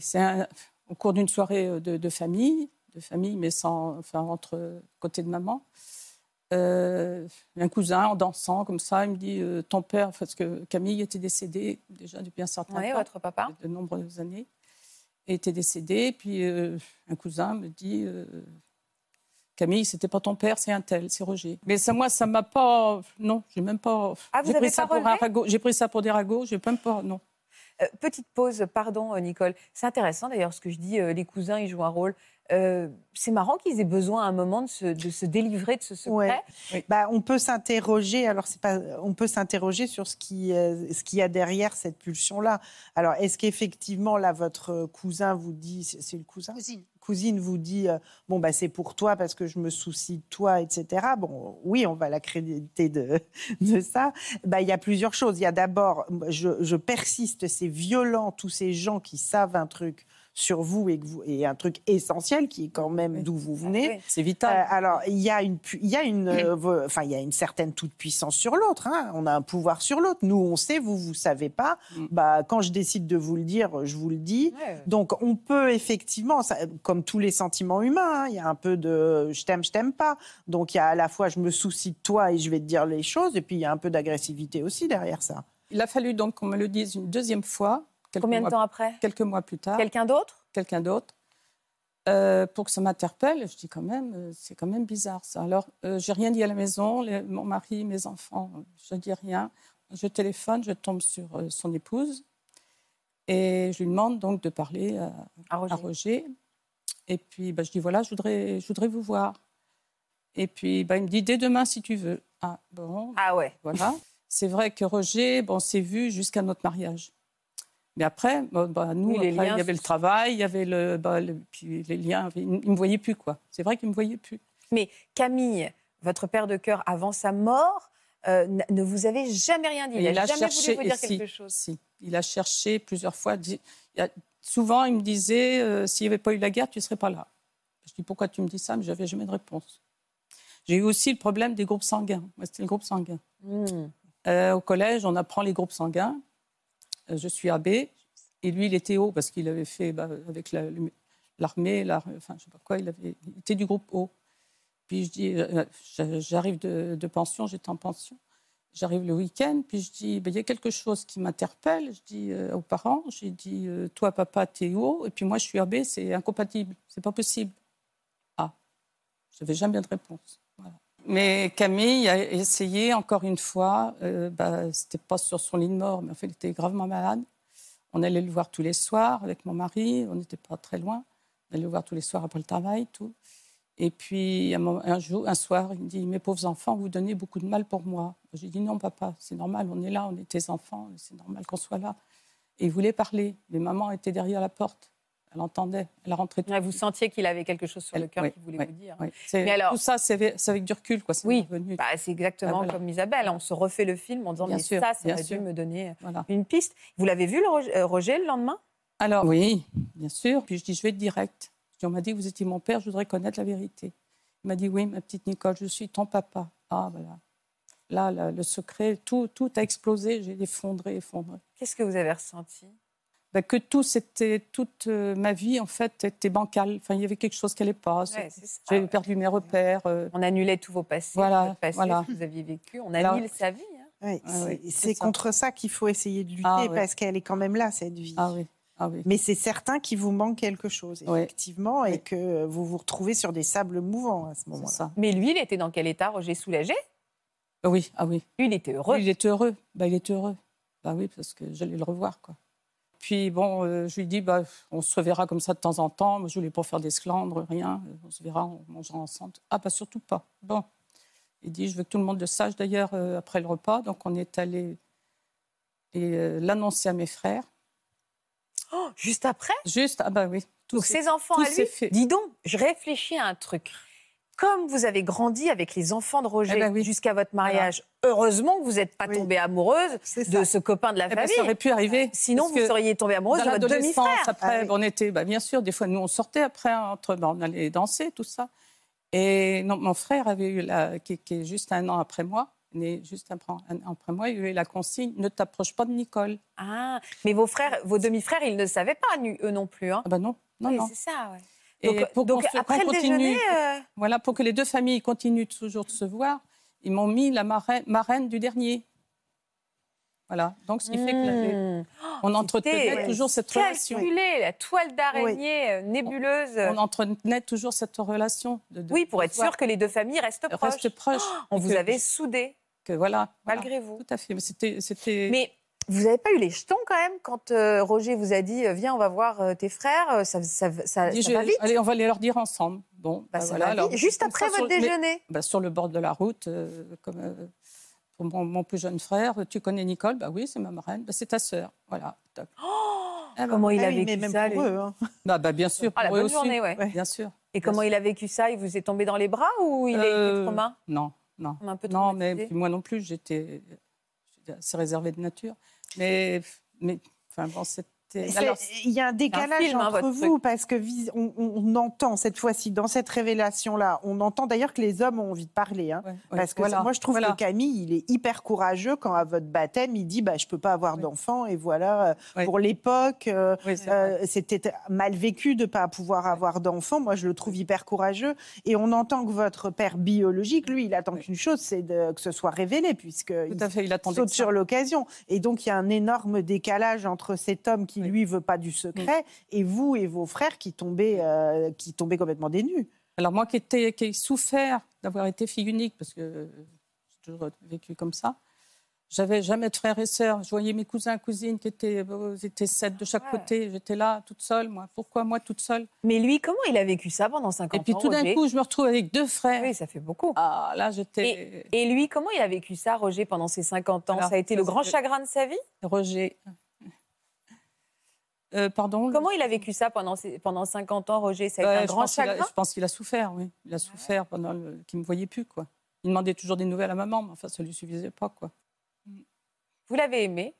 au cours d'une soirée euh, de, de famille, de famille, mais sans, enfin, entre côté de maman. Euh, un cousin en dansant comme ça, il me dit euh, ton père, parce que Camille était décédée déjà depuis un certain Oui, temps votre papa. de nombreuses années, était décédé. Puis euh, un cousin me dit Camille, c'était pas ton père, c'est un tel, c'est Roger. Mais ça, moi, ça m'a pas. Non, j'ai même pas. Ah, vous j'ai avez pris ça pas pour un ragot. J'ai pris ça pour des ragots. J'ai même pas. Non. Euh, petite pause, pardon euh, Nicole. C'est intéressant d'ailleurs ce que je dis, euh, les cousins, ils jouent un rôle. Euh, c'est marrant qu'ils aient besoin à un moment de se, de se délivrer de ce secret. Bah, on peut s'interroger. Alors c'est pas. On peut s'interroger sur ce qui, euh, ce qu'il y a derrière cette pulsion-là. Alors est-ce qu'effectivement là votre cousin vous dit, c'est c'est le cousin, Cousine. Cousine vous dit, euh, bon bah c'est pour toi parce que je me soucie de toi, etc. Bon, oui, on va l'accréditer de, de ça. Bah il y a plusieurs choses. Il y a d'abord, je, je persiste, c'est violent tous ces gens qui savent un truc sur vous et, que vous, et un truc essentiel qui est quand même d'où vous venez. Oui. C'est Euh, vital. alors, il y a une, il y a une, euh, il y a une certaine toute puissance sur l'autre. hein. On a un pouvoir sur l'autre. Nous, on sait, vous, vous savez pas. Mm. Bah, quand je décide de vous le dire, je vous le dis. Ouais. Donc, on peut effectivement, ça- comme tous les sentiments humains, hein, il y a un peu de je t'aime, je t'aime pas. Donc, il y a à la fois je me soucie de toi et je vais te dire les choses, et puis il y a un peu d'agressivité aussi derrière ça. Il a fallu donc qu'on me le dise une deuxième fois. Combien de temps après Quelques mois plus tard. Quelqu'un d'autre? Quelqu'un d'autre, euh, pour que ça m'interpelle. Je dis quand même, euh, c'est quand même bizarre ça. Alors, euh, j'ai rien dit à la maison, les- mon mari, mes enfants, je dis rien. Je téléphone, je tombe sur euh, son épouse et je lui demande donc de parler à, à Roger. à Roger. Et puis, bah, je dis voilà, je voudrais, je voudrais vous voir. Et puis, bah, il me dit dès demain si tu veux. Ah bon, Ah ouais. voilà. C'est vrai que Roger, bon, s'est vu jusqu'à notre mariage. Mais après, bah, nous, Oui, les après, liens il y avait le travail, il y avait le, bah, le- puis les liens. Il ne me voyait plus, quoi. C'est vrai qu'il ne me voyait plus. Mais Camille, votre père de cœur, avant sa mort, euh, ne vous avait jamais rien dit. Il il a jamais cherché, voulu vous dire quelque si, chose. si. il a cherché plusieurs fois. Il a- souvent, il me disait euh, s'il n'y avait pas eu la guerre, tu ne serais pas là. Je dis pourquoi tu me dis ça, mais j'avais jamais de réponse. J'ai eu aussi le problème des groupes sanguins. Moi, c'était le groupe sanguin. Hmm. Euh, au collège, on apprend les groupes sanguins. Euh, je suis AB et lui, il était O parce qu'il avait fait bah, avec l'armée, la- enfin, je sais pas quoi, il, était du groupe O. Puis je dis, euh, j'a- j'arrive de, pension, j'étais en pension. J'arrive le week-end, puis je dis, Ben, il y a quelque chose qui m'interpelle. Je dis euh, aux parents, j'ai dit, toi, papa, t'es O, et puis moi, je suis AB, c'est incompatible, c'est pas possible. Ah, je n'avais jamais de réponse. Mais Camille a essayé encore une fois, euh, bah, c'était pas sur son lit de mort, mais en fait, il était gravement malade. On allait le voir tous les soirs avec mon mari, on n'était pas très loin. On allait le voir tous les soirs après le travail, tout. Et puis un jour, un soir, il me dit Mes pauvres enfants, vous donnez beaucoup de mal pour moi. J'ai dit Non, papa, c'est normal, on est là, on est tes enfants, c'est normal qu'on soit là. Et il voulait parler, mais maman était derrière la porte. Elle entendait, elle rentrait tout Ouais, Vous sentiez qu'il avait quelque chose sur le cœur oui, qu'il voulait oui, vous dire. oui. C'est- Mais alors- Tout ça, c'est avec, c'est avec du recul, quoi. c'est Oui. Bah, c'est exactement Ah, voilà. comme Isabelle. On se refait le film en disant Bien mais sûr, ça, ça bien aurait dû sûr. me donner Voilà. une piste. Vous l'avez vu, le Roger, euh, Roger, le lendemain? Alors, oui, bien sûr. Puis je dis, je vais être direct. On m'a dit que vous étiez mon père, je voudrais connaître la vérité. Il m'a dit, oui, ma petite Nicole, je suis ton papa. Ah, voilà. Là, là, le secret, tout, tout a explosé, j'ai effondré, effondré. Qu'est-ce que vous avez ressenti? Ben, que tout, c'était, toute euh, ma vie, en fait, était bancale. Enfin, il y avait quelque chose qui n'allait pas. Ouais, J'avais ouais. perdu mes repères. euh, On annulait tous vos passés, Voilà, passé, voilà. que vous aviez vécu. On Alors- annule sa vie. hein. Ouais, Ah c'est ça. contre ça qu'il faut essayer de lutter Ah ouais. parce qu'elle est quand même là, cette vie. Ah oui, ah oui. Mais c'est certain qu'il vous manque quelque chose, Ouais. effectivement, et que vous vous retrouvez sur des sables mouvants à ce moment-là. Mais lui, il était dans quel état, Roger Soulagé Ah oui, ah oui. Lui, il était heureux. Lui, il est heureux. Bah, il est heureux. Bah oui, parce que j'allais le revoir, quoi. Puis bon, euh, je lui dis, bah, on se reverra comme ça de temps en temps. Moi, je voulais pas faire d'esclandre, rien. On se verra, on mangera ensemble. Ah, bah surtout pas. Bon. Il dit, je veux que tout le monde le sache d'ailleurs euh, après le repas. Donc on est allé et euh, l'annoncer à mes frères. Oh, juste après? Juste, ah bah oui. Tout Donc ses enfants tout à lui? fait. Dis donc, je réfléchis à un truc. Comme vous avez grandi avec les enfants de Roger Eh ben oui. jusqu'à votre mariage, heureusement que vous n'êtes pas Oui. tombée amoureuse de ce copain de la Eh ben, famille. ça aurait pu arriver. Sinon, vous seriez tombée amoureuse de votre demi-frère. Après, Ah oui. on était, bah, bien sûr, des fois, nous, on sortait après, entre, bah, on allait danser, tout ça. Et non, mon frère avait eu, la, qui, qui est juste un an après moi, né juste après, un an après moi, il a eu la consigne ne t'approche pas de Nicole. Ah, mais vos frères, vos demi-frères, ils ne savaient pas, eux non plus. Hein. Ah ben non, non, non. c'est ça, ouais. Et Donc, pour donc qu'on après qu'on le continue- déjeuner, euh, Voilà, pour que les deux familles continuent toujours de se voir, ils m'ont mis la marraine, marraine du dernier. Voilà, donc ce qui fait que hmm, on entretenait toujours cette relation. calculé, la toile d'araignée euh, nébuleuse. On entretenait toujours cette relation. De, de- oui, pour être voir. sûr que les deux familles restent proches. Reste proche. On vous avait soudés, que voilà, voilà. malgré vous. Tout à fait. Mais c'était, c'était. Mais vous n'avez pas eu les jetons quand même quand euh, Roger vous a dit euh, Viens, on va voir euh, tes frères Ça, ça, ça, Dit, ça je- va vite Allez, on va les leur dire ensemble. Bon, Bah, bah ça voilà, va alors, vite. Juste après ça, sur- votre mais- déjeuner. bah, sur le bord de la route, euh, comme euh, pour mon, mon plus jeune frère, tu connais Nicole? Bah oui, c'est ma marraine. Bah, c'est ta sœur. Voilà. Top. Ah bah, Comment il Ah a oui, vécu même ça pour eux. hein. bah, bah, bien sûr. Ah, la pour eux bonne aussi. journée, ouais. Ouais. Bien sûr. Et comment il a vécu ça? Il vous est tombé dans les bras ou il Euh, trauma Non, non. Comme un peu Non, mais moi non plus, j'étais j'étais assez réservée de nature. Mais, mais enfin bon. C'est- Il y a un décalage film, hein, entre vous parce que on, entend cette fois-ci, dans cette révélation-là, on entend d'ailleurs que les hommes ont envie de parler. hein. ouais, ouais, Parce que voilà, moi, je trouve voilà. que Camille, il est hyper courageux quand à votre baptême, il dit bah, Je peux pas avoir Oui. d'enfant. Et voilà, euh, pour l'époque, euh, euh, c'était mal vécu de pas pouvoir avoir d'enfant. Moi, je le trouve hyper courageux. Et on entend que votre père biologique, lui, il attend qu'une chose c'est que ce soit révélé, puisque fait, il attendait saute sur l'occasion. Et donc, il y a un énorme décalage entre cet homme qui, Oui. lui, veut pas du secret, et vous et vos frères qui tombaient, euh, qui tombaient complètement dénus. Alors moi qui, étais, qui ai souffert d'avoir été fille unique, parce que j'ai toujours vécu comme ça, j'avais jamais de frères et sœurs. Je voyais mes cousins, cousines qui étaient, euh, ils étaient sept de chaque Ouais. côté. J'étais là, toute seule, moi. Pourquoi moi, toute seule? Mais lui, comment il a vécu ça pendant 50 Et puis ans tout d'un coup, je me retrouve avec deux frères. Oui, ça fait beaucoup. Ah, là, j'étais... Et lui, comment il a vécu ça, Roger, pendant ses 50 ans? Alors, Ça a été le grand chagrin de sa vie? Roger... Euh, pardon Comment il a vécu ça pendant, ses- pendant 50 ans, Roger? Ça a été un grand a- chagrin? Je pense qu'il a souffert, oui. Il a souffert pendant le... qu'il ne me voyait plus, quoi. Il demandait toujours des nouvelles à maman, mais enfin, ça ne lui suffisait pas, quoi. Vous l'avez aimé?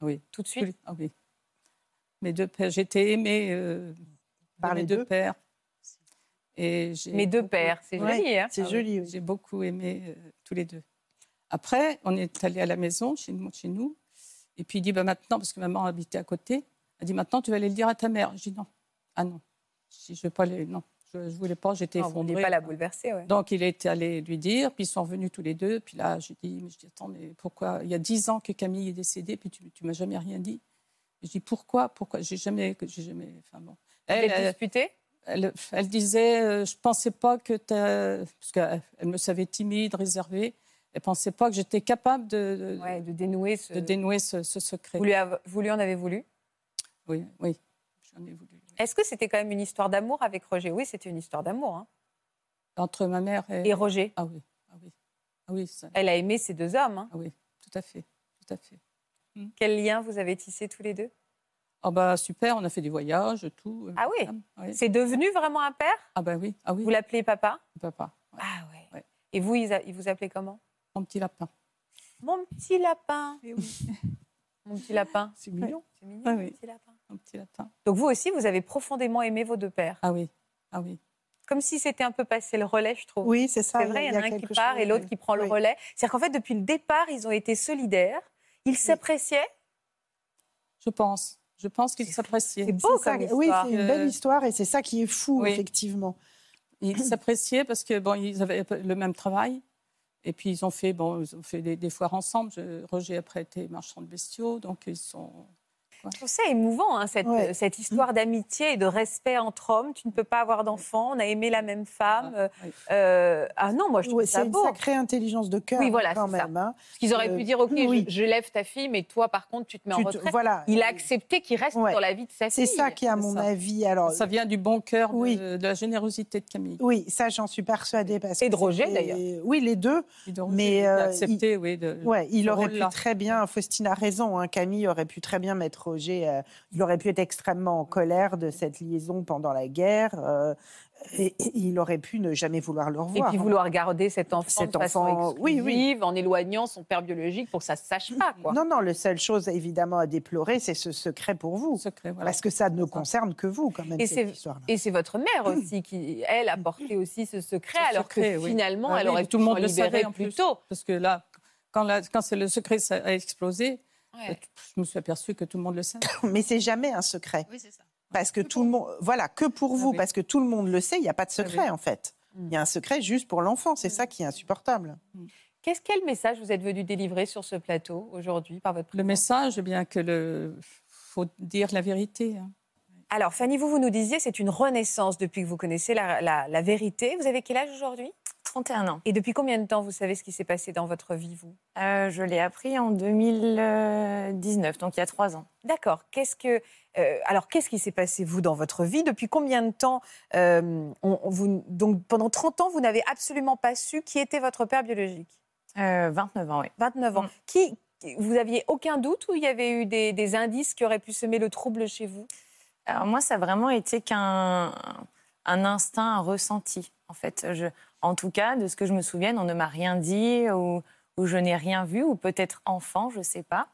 Oui. tout de suite? Ah oui. Mes deux pères, j'étais aimée euh, Par mes les deux deux? pères. Et Mes deux beaucoup- pères, c'est Ouais. joli, hein? C'est Ah oui, joli. oui. J'ai beaucoup aimé euh, tous les deux. Après, on est allé à la maison, chez nous, chez nous. Et puis il dit, bah, maintenant, parce que maman habitait à côté, elle dit, maintenant, tu vas aller le dire à ta mère. J'ai dit, non. Ah non. Je ne vais pas aller, non. Je ne voulais pas, j'étais ne effondrée. vouliez pas la bouleverser, ouais. Donc, il est allé lui dire, puis ils sont revenus tous les deux. Puis là, j'ai dit, mais je dis, attends, mais pourquoi? Il y a dix ans que Camille est décédée, puis tu ne m'as jamais rien dit. Je dis, pourquoi? Pourquoi? J'ai jamais, jamais. Enfin bon. Elle, elle, disputé elle, elle disait, euh, je pensais pas que t'as- parce qu'elle elle me savait timide, réservée. Elle pensait pas que j'étais capable de, de- ouais, De dénouer ce... de dénouer ce, ce secret. Vous lui, av- vous lui en avez voulu? Oui, oui, j'en ai voulu. Est-ce que c'était quand même une histoire d'amour avec Roger? Oui, c'était une histoire d'amour. hein. Entre ma mère et. Et Roger Ah oui, ah oui, ah oui, ça- Elle a aimé ces deux hommes. hein. ah oui, tout à fait, tout à fait. Quel lien vous avez tissé tous les deux? Ah bah super, on a fait des voyages, tout. euh, Ah oui oui. C'est devenu vraiment un père? Ah bah oui, ah oui, Vous l'appelez papa? Papa, ouais. Ah ouais. Ouais. Et vous, il, a- il vous appelait comment? Mon petit lapin. Mon petit lapin. Mon petit lapin. C'est mignon. C'est mignon, Ah mon oui. petit lapin. Mon petit lapin. Donc vous aussi, vous avez profondément aimé vos deux pères. Ah oui, ah oui. Comme si c'était un peu passé le relais, je trouve. Oui, c'est ça. C'est vrai, il y en a un qui part et l'autre oui. qui prend le Oui. relais. C'est-à-dire qu'en fait, depuis le départ, ils ont été solidaires. Ils s'appréciaient. Je pense, je pense qu'il C'est s'appréciait. beau C'est ça, comme oui, c'est une belle histoire et c'est ça qui est fou, oui. effectivement. Ils s'appréciaient parce que bon, ils avaient le même travail. Et puis ils ont fait, bon, ils ont fait des, des foires ensemble. Je- Roger après été marchand de bestiaux, donc ils sont. Je trouve ça émouvant, hein, cette, Ouais. cette histoire d'amitié et de respect entre hommes. Tu ne peux pas avoir d'enfant, on a aimé la même femme. Ah, oui. Euh, ah non, moi je trouve Ouais, ça c'est une beau. sacrée intelligence de cœur Oui, voilà, quand c'est ça. même. hein. Parce qu'ils auraient Euh, pu dire, ok, oui. je, je lève ta fille, mais toi par contre tu te mets Tu en te- retrait. voilà. Il a accepté qu'il reste Ouais. dans la vie de sa fille. C'est ça qui, à mon ça. avis, alors. Ça vient du bon cœur, de, Oui. de la générosité de Camille. Oui, ça, j'en suis persuadée. Parce Et de Roger, d'ailleurs. Oui, les deux. Mais, il a euh, accepté, oui. De, Ouais, il aurait pu très bien. Faustine a raison. hein, Camille aurait pu très bien mettre Euh, il aurait pu être extrêmement en colère de cette liaison pendant la guerre. euh, Et, et il aurait pu ne jamais vouloir le Et revoir. puis vouloir garder cet enfant Cet de façon enfant, oui, exclusive, oui. en éloignant son père biologique pour que ça ne se sache pas. Quoi. Non, non, la seule chose évidemment à déplorer, c'est ce secret pour vous. Secret, voilà. Parce que ça ne concerne que vous, quand même, Et cette c'est- histoire-là. Et c'est votre mère aussi qui, elle, a porté aussi ce secret, Ce alors secret, que oui. finalement, Ah elle oui, aurait tout pu le monde le libérer savait en plus plus. tôt. Parce que là, quand, quand c'est le secret ça a explosé, Ouais. je me suis aperçue que tout le monde le sait. Mais c'est jamais un secret. Oui, c'est ça. Parce que tout le monde, voilà, que pour Ah vous, oui. parce que tout le monde le sait, il n'y a pas de Ah oui. secret en fait. Mm. Il y a un secret juste pour l'enfant, c'est ça qui est insupportable. Qu'est-ce quel message vous êtes venu délivrer sur ce plateau aujourd'hui par votre Le présence message, eh bien que le faut dire la vérité. hein. Alors, Fanny, vous, vous nous disiez, c'est une renaissance depuis que vous connaissez la, la- la vérité. Vous avez quel âge aujourd'hui? 31 ans. Et depuis combien de temps vous savez ce qui s'est passé dans votre vie, vous? Euh, je l'ai appris en 2019, donc il y a trois ans. D'accord. Qu'est-ce que euh, alors qu'est-ce qui s'est passé vous dans votre vie? Depuis combien de temps euh, on- on vous, donc pendant 30 ans vous n'avez absolument pas su qui était votre père biologique? Euh, 29 ans, oui. 29 ans. Mm. Qui vous aviez aucun doute ou il y avait eu des, des indices qui auraient pu semer le trouble chez vous? Alors moi, ça a vraiment été qu'un un instinct, un ressenti, en fait. Je, en tout cas, de ce que je me souvienne, on ne m'a rien dit ou, ou je n'ai rien vu, ou peut-être enfant, je ne sais pas.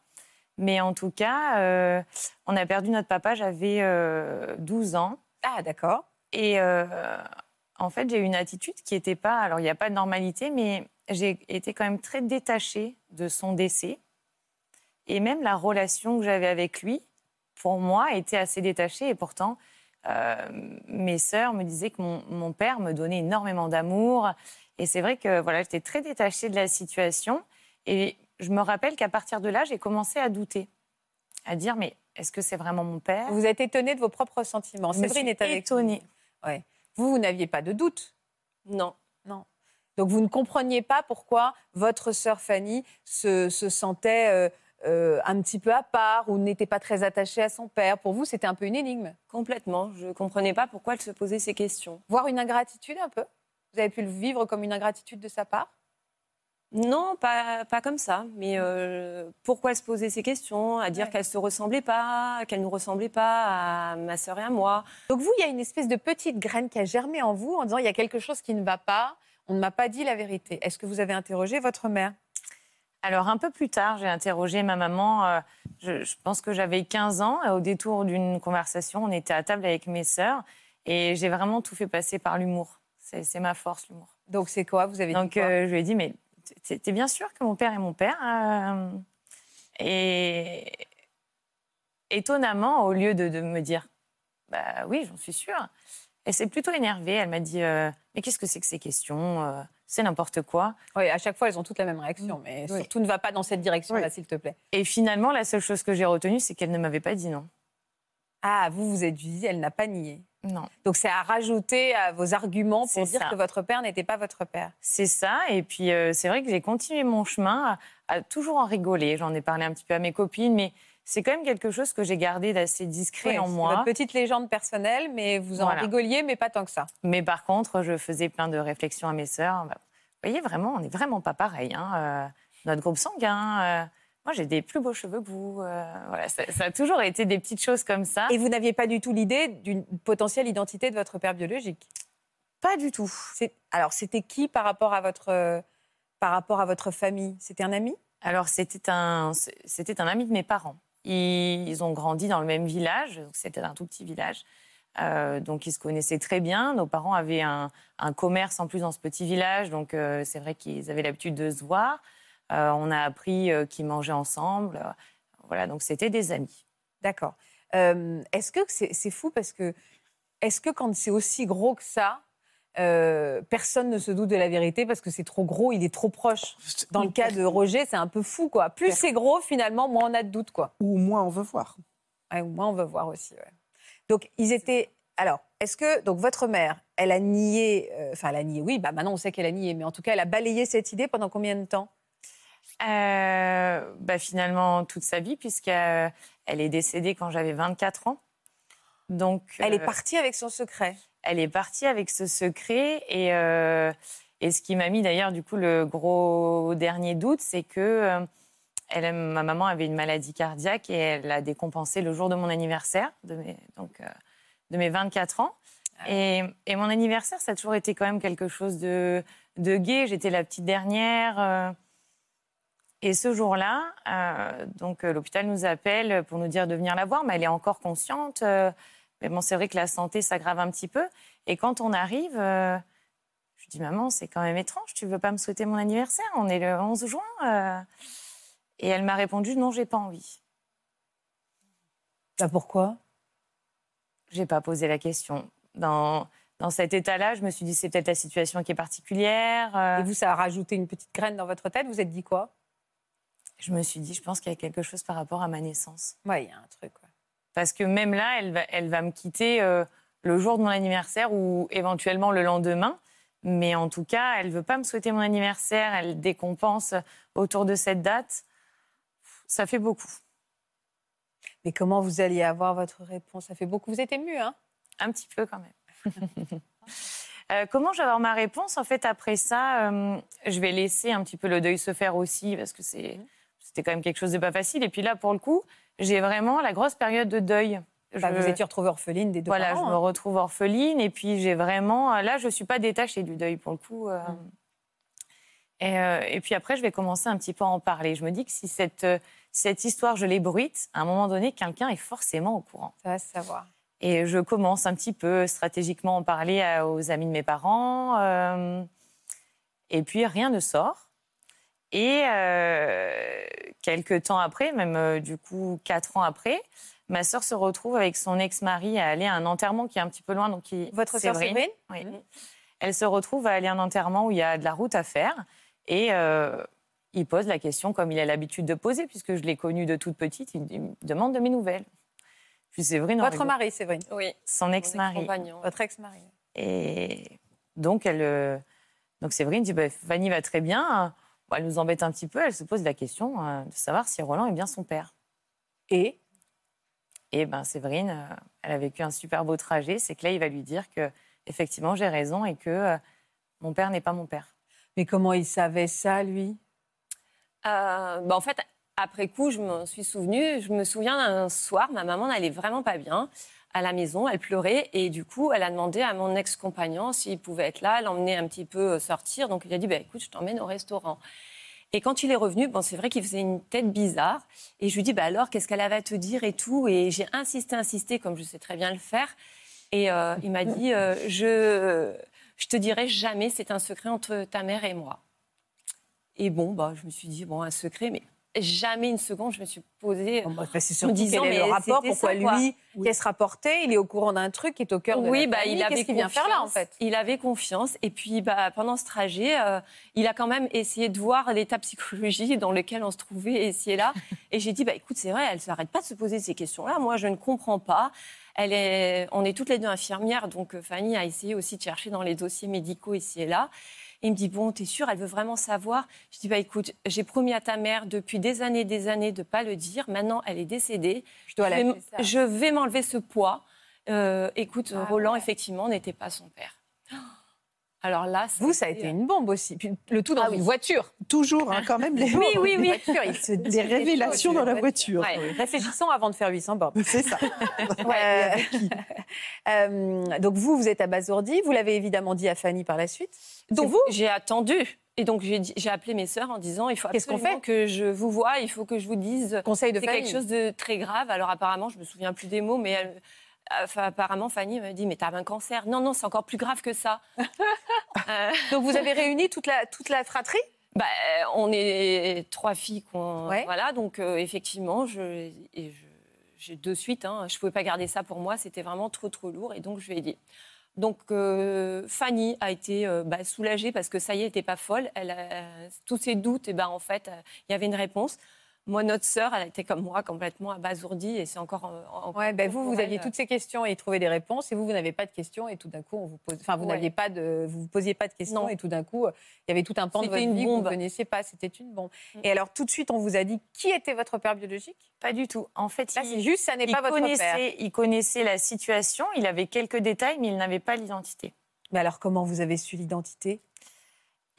Mais en tout cas, euh, on a perdu notre papa, j'avais euh, 12 ans. Ah d'accord. Et euh, en fait, j'ai eu une attitude qui n'était pas. Alors, il n'y a pas de normalité, mais j'ai été quand même très détachée de son décès. Et même la relation que j'avais avec lui, pour moi, était assez détachée. Et pourtant, mes sœurs me disaient que mon, mon père me donnait énormément d'amour. Et c'est vrai que voilà, j'étais très détachée de la situation. Et je me rappelle qu'à partir de là, j'ai commencé à douter, à dire mais est-ce que c'est vraiment mon père? Vous êtes étonné de vos propres sentiments. Séverine est avec étonnée. vous. Ouais. Vous, vous n'aviez pas de doute? Non. Donc vous ne compreniez pas pourquoi votre sœur Fanny se, se sentait euh, euh, un petit peu à part ou n'était pas très attachée à son père. Pour vous, c'était un peu une énigme. Complètement. Je ne comprenais pas pourquoi elle se posait ces questions. Voire une ingratitude un peu. Vous avez pu le vivre comme une ingratitude de sa part? Non, pas, pas comme ça. Mais euh, pourquoi se poser ces questions? À dire Ouais. qu'elle ne se ressemblait pas, qu'elle ne nous ressemblait pas à ma sœur et à moi. Donc vous, il y a une espèce de petite graine qui a germé en vous en disant il y a quelque chose qui ne va pas, on ne m'a pas dit la vérité. Est-ce que vous avez interrogé votre mère? Alors, un peu plus tard, j'ai interrogé ma maman. euh, je, je pense que j'avais 15 ans. Et au détour d'une conversation, on était à table avec mes sœurs. Et j'ai vraiment tout fait passer par l'humour. C'est ma force, l'humour. Donc c'est quoi? Vous avez Donc, dit quoi? euh, je lui ai dit, mais t'es t'es bien sûr que mon père est mon père euh, Et étonnamment, au lieu de, de me dire, bah oui, j'en suis sûre, elle s'est plutôt énervée. Elle m'a dit, euh, mais qu'est-ce que c'est que ces questions Euh, C'est n'importe quoi. Oui, à chaque fois, elles ont toutes la même réaction, mais Oui. surtout ne va pas dans cette direction-là, Oui. s'il te plaît. Et finalement, la seule chose que j'ai retenue, c'est qu'elle ne m'avait pas dit non. Ah, vous vous êtes dit, elle n'a pas nié. Non. Donc c'est à rajouter à vos arguments pour dire ça. que votre père n'était pas votre père. C'est ça. Et puis, euh, c'est vrai que j'ai continué mon chemin à, à toujours en rigoler. J'en ai parlé un petit peu à mes copines, mais c'est quand même quelque chose que j'ai gardé d'assez discret en moi. Votre petite légende personnelle, mais vous en Voilà. rigoliez, mais pas tant que ça. Mais par contre, je faisais plein de réflexions à mes sœurs. Bah, Vous voyez, vraiment, on n'est vraiment pas pareil. hein. Euh, notre groupe sanguin, euh, moi, j'ai des plus beaux cheveux que vous. euh, voilà, ça, ça a toujours été des petites choses comme ça. Et vous n'aviez pas du tout l'idée d'une potentielle identité de votre père biologique? pas du tout. Alors c'était qui par rapport à votre, par rapport à votre famille? C'était un ami? Alors, c'était un, c'était un ami de mes parents. Ils, ont grandi dans le même village, c'était un tout petit village. Euh, donc, ils se connaissaient très bien. Nos parents avaient un, commerce en plus dans ce petit village, donc euh, c'est vrai qu'ils avaient l'habitude de se voir. Euh, on a appris qu'ils mangeaient ensemble. Voilà, donc c'était des amis. D'accord. Est-ce que c'est fou parce que est-ce que quand c'est aussi gros que ça, euh, personne ne se doute de la vérité parce que c'est trop gros, il est trop proche. Dans le cas de Roger, c'est un peu fou, quoi. Plus c'est gros, finalement, moins on a de doutes, quoi. Ou moins on veut voir. Ouais, ou moins on veut voir aussi. ouais. Donc ils étaient. Alors, est-ce que donc votre mère, elle a nié, euh, enfin elle a nié, oui, bah maintenant on sait qu'elle a nié, mais en tout cas elle a balayé cette idée pendant combien de temps? Euh, bah, finalement, toute sa vie, puisqu'elle est décédée quand j'avais 24 ans. Donc, Elle est partie avec son secret? Elle est partie avec ce secret et, euh, et ce qui m'a mis d'ailleurs du coup le gros dernier doute, c'est que euh, elle, ma maman avait une maladie cardiaque et elle a décompensé le jour de mon anniversaire, de mes, donc euh, de mes 24 ans. Ah Et, et mon anniversaire, ça a toujours été quand même quelque chose de, de gai. J'étais la petite dernière. Et ce jour-là, euh, donc euh, l'hôpital nous appelle pour nous dire de venir la voir, mais elle est encore consciente. euh, mais bon, c'est vrai que la santé s'aggrave un petit peu. Et quand on arrive, euh, je dis maman, c'est quand même étrange. Tu veux pas me souhaiter mon anniversaire? On est le 11 juin. euh. Et elle m'a répondu non, j'ai pas envie. Bah, pourquoi? J'ai pas posé la question. Dans, dans cet état-là, je me suis dit c'est peut-être la situation qui est particulière. euh. Et vous, ça a rajouté une petite graine dans votre tête? Vous vous êtes dit quoi? Je me suis dit, je pense qu'il y a quelque chose par rapport à ma naissance. Ouais, il y a un truc. ouais. Parce que même là, elle va, elle va me quitter euh, le jour de mon anniversaire ou éventuellement le lendemain. Mais en tout cas, elle veut pas me souhaiter mon anniversaire. Elle décompense autour de cette date. Ça fait beaucoup. Mais comment vous alliez avoir votre réponse? Ça fait beaucoup. Vous êtes ému, hein? Un petit peu quand même. Euh, comment je vais avoir ma réponse? En fait, après ça, euh, je vais laisser un petit peu le deuil se faire aussi parce que c'est, c'était quand même quelque chose de pas facile. Et puis là, pour le coup, j'ai vraiment la grosse période de deuil. Bah, Je- Vous étiez retrouvée orpheline des deux voilà, parents. je me hein. retrouve orpheline et puis j'ai vraiment. Là, je suis pas détachée du deuil pour le coup. euh. Mm. Et, euh, et puis après, je vais commencer un petit peu à en parler. Je me dis que si cette, euh, cette histoire, je l'ébruite, à un moment donné, quelqu'un est forcément au courant. Ça va se savoir. Et je commence un petit peu stratégiquement à en parler à- aux amis de mes parents. euh, et puis rien ne sort. Et euh, quelques temps après, même euh, du coup quatre ans après, ma sœur se retrouve avec son ex-mari à aller à un enterrement qui est un petit peu loin. Donc qui, Votre sœur Séverine oui. Mhm. Elle se retrouve à aller à un enterrement où il y a de la route à faire. Et euh, il pose la question comme il a l'habitude de poser, puisque je l'ai connu de toute petite. Il, il me demande de mes nouvelles. Puis Séverine, Votre mari, Séverine. Oui. son ex-mari. ex-compagnon. Votre ex-mari. Et donc, elle, euh, donc Séverine dit bah, Fanny va très bien. Bon, elle nous embête un petit peu. Elle se pose la question euh, de savoir si Roland est bien son père. Et? Et ben, Séverine, euh, elle a vécu un super beau trajet. C'est que là, il va lui dire que effectivement, j'ai raison et que euh, mon père n'est pas mon père. Mais comment il savait ça, lui? Euh, bah, en fait, après coup, je m'en suis souvenue. Je me souviens d'un soir, ma maman n'allait vraiment pas bien à la maison. Elle pleurait et du coup, elle a demandé à mon ex-compagnon s'il pouvait être là, l'emmener un petit peu euh, sortir. Donc, il a dit bah, écoute, je t'emmène au restaurant. Et quand il est revenu, bon, c'est vrai qu'il faisait une tête bizarre. Et je lui dis bah, alors, qu'est-ce qu'elle avait à te dire et tout? Et j'ai insisté, insisté, comme je sais très bien le faire. Et euh, il m'a dit euh, je, je te dirai jamais, c'est un secret entre ta mère et moi. Et bon, bah, je me suis dit, bon, un secret, mais jamais une seconde, je me suis posée. Bon, bah, En surtout disant, est le mais rapport, pourquoi ça, lui, qu'est-ce rapporté Il est au courant d'un truc qui est au cœur de oui, la bah, famille. il avait qu'il vient faire là, en confiance. fait Il avait confiance. Et puis, bah, pendant ce trajet, euh, il a quand même essayé de voir l'état psychologique dans lequel on se trouvait ici et là. Et j'ai dit, bah, écoute, c'est vrai, elle ne s'arrête pas de se poser ces questions-là. Moi, je ne comprends pas. Elle est, on est toutes les deux infirmières, donc euh, Fanny a essayé aussi de chercher dans les dossiers médicaux ici et là. Et il me dit, bon, t'es sûre, elle veut vraiment savoir? Je dis, bah écoute, j'ai promis à ta mère depuis des années des années de ne pas le dire. Maintenant, elle est décédée. Je dois ça. je vais m'enlever ce poids. Euh, écoute, Ah Roland, ouais. effectivement, n'était pas son père. Alors là, Vous, ça a été une bombe aussi. Puis le tout dans Ah une oui. voiture. Toujours, hein, quand même, les, Oui, oui, oui. Voiture, des révélations dans la voiture. Ouais. Réfléchissons avant de faire 800 bornes. C'est ça. Euh, euh, donc vous, vous êtes à Bazourdi. Vous l'avez évidemment dit à Fanny par la suite. Donc vous j'ai attendu. Et donc j'ai appelé mes sœurs en disant il faut Qu'est-ce qu'on absolument que je vous vois, il faut que je vous dise Conseil de c'est quelque chose de très grave. Alors apparemment, je me souviens plus des mots, mais elle- enfin, apparemment Fanny me dit mais t'as un cancer. Non non, c'est encore plus grave que ça. Euh, Donc vous avez réuni toute la, toute la fratrie? Bah, euh, on est trois filles Ouais. voilà donc euh, effectivement je et je j'ai de suite hein, je pouvais pas garder ça pour moi c'était vraiment trop trop lourd et donc je lui ai dit donc euh, Fanny a été bah, soulagée parce que ça y est elle était pas folle elle a- tous ses doutes et ben en fait il y avait une réponse moi notre sœur elle était comme moi complètement abasourdie et c'est encore en- en- Ouais, ben vous, vous aviez elle, toutes ces questions et trouvé des réponses, et vous, vous n'avez pas de questions, et tout d'un coup, on vous pose. Enfin, vous Ouais. n'aviez pas de, vous vous posiez pas de questions, Non. et tout d'un coup, il y avait tout un pan de C'était votre une vie que vous ne bombe. connaissiez pas. C'était une bombe. Mm. Et alors, tout de suite, on vous a dit qui était votre père biologique? Pas du tout. En fait, Là, il, c'est juste, ça n'est pas votre père. connaissait, il connaissait la situation, il avait quelques détails, mais il n'avait pas l'identité. Mais alors, comment vous avez su l'identité?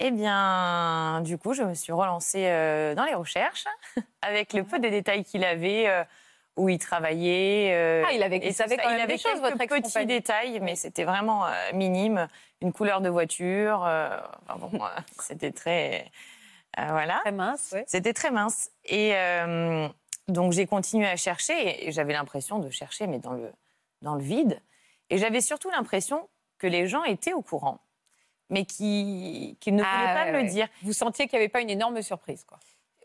Eh bien, du coup, je me suis relancée euh, dans les recherches avec le peu de détails qu'il avait, euh, où il travaillait. euh, Ah, il avait- il savait quand même il avait des choses, votre quelques petits détails, mais c'était vraiment euh, minime. Une couleur de voiture. euh, enfin bon, c'était très. voilà. Très mince, ouais. C'était très mince. Et donc j'ai continué à chercher et j'avais l'impression de chercher, mais dans le, dans le vide. Et j'avais surtout l'impression que les gens étaient au courant, mais qui, qui ne Ah, voulaient pas ouais, me le dire. Vous sentiez qu'il n'y avait pas une énorme surprise, quoi.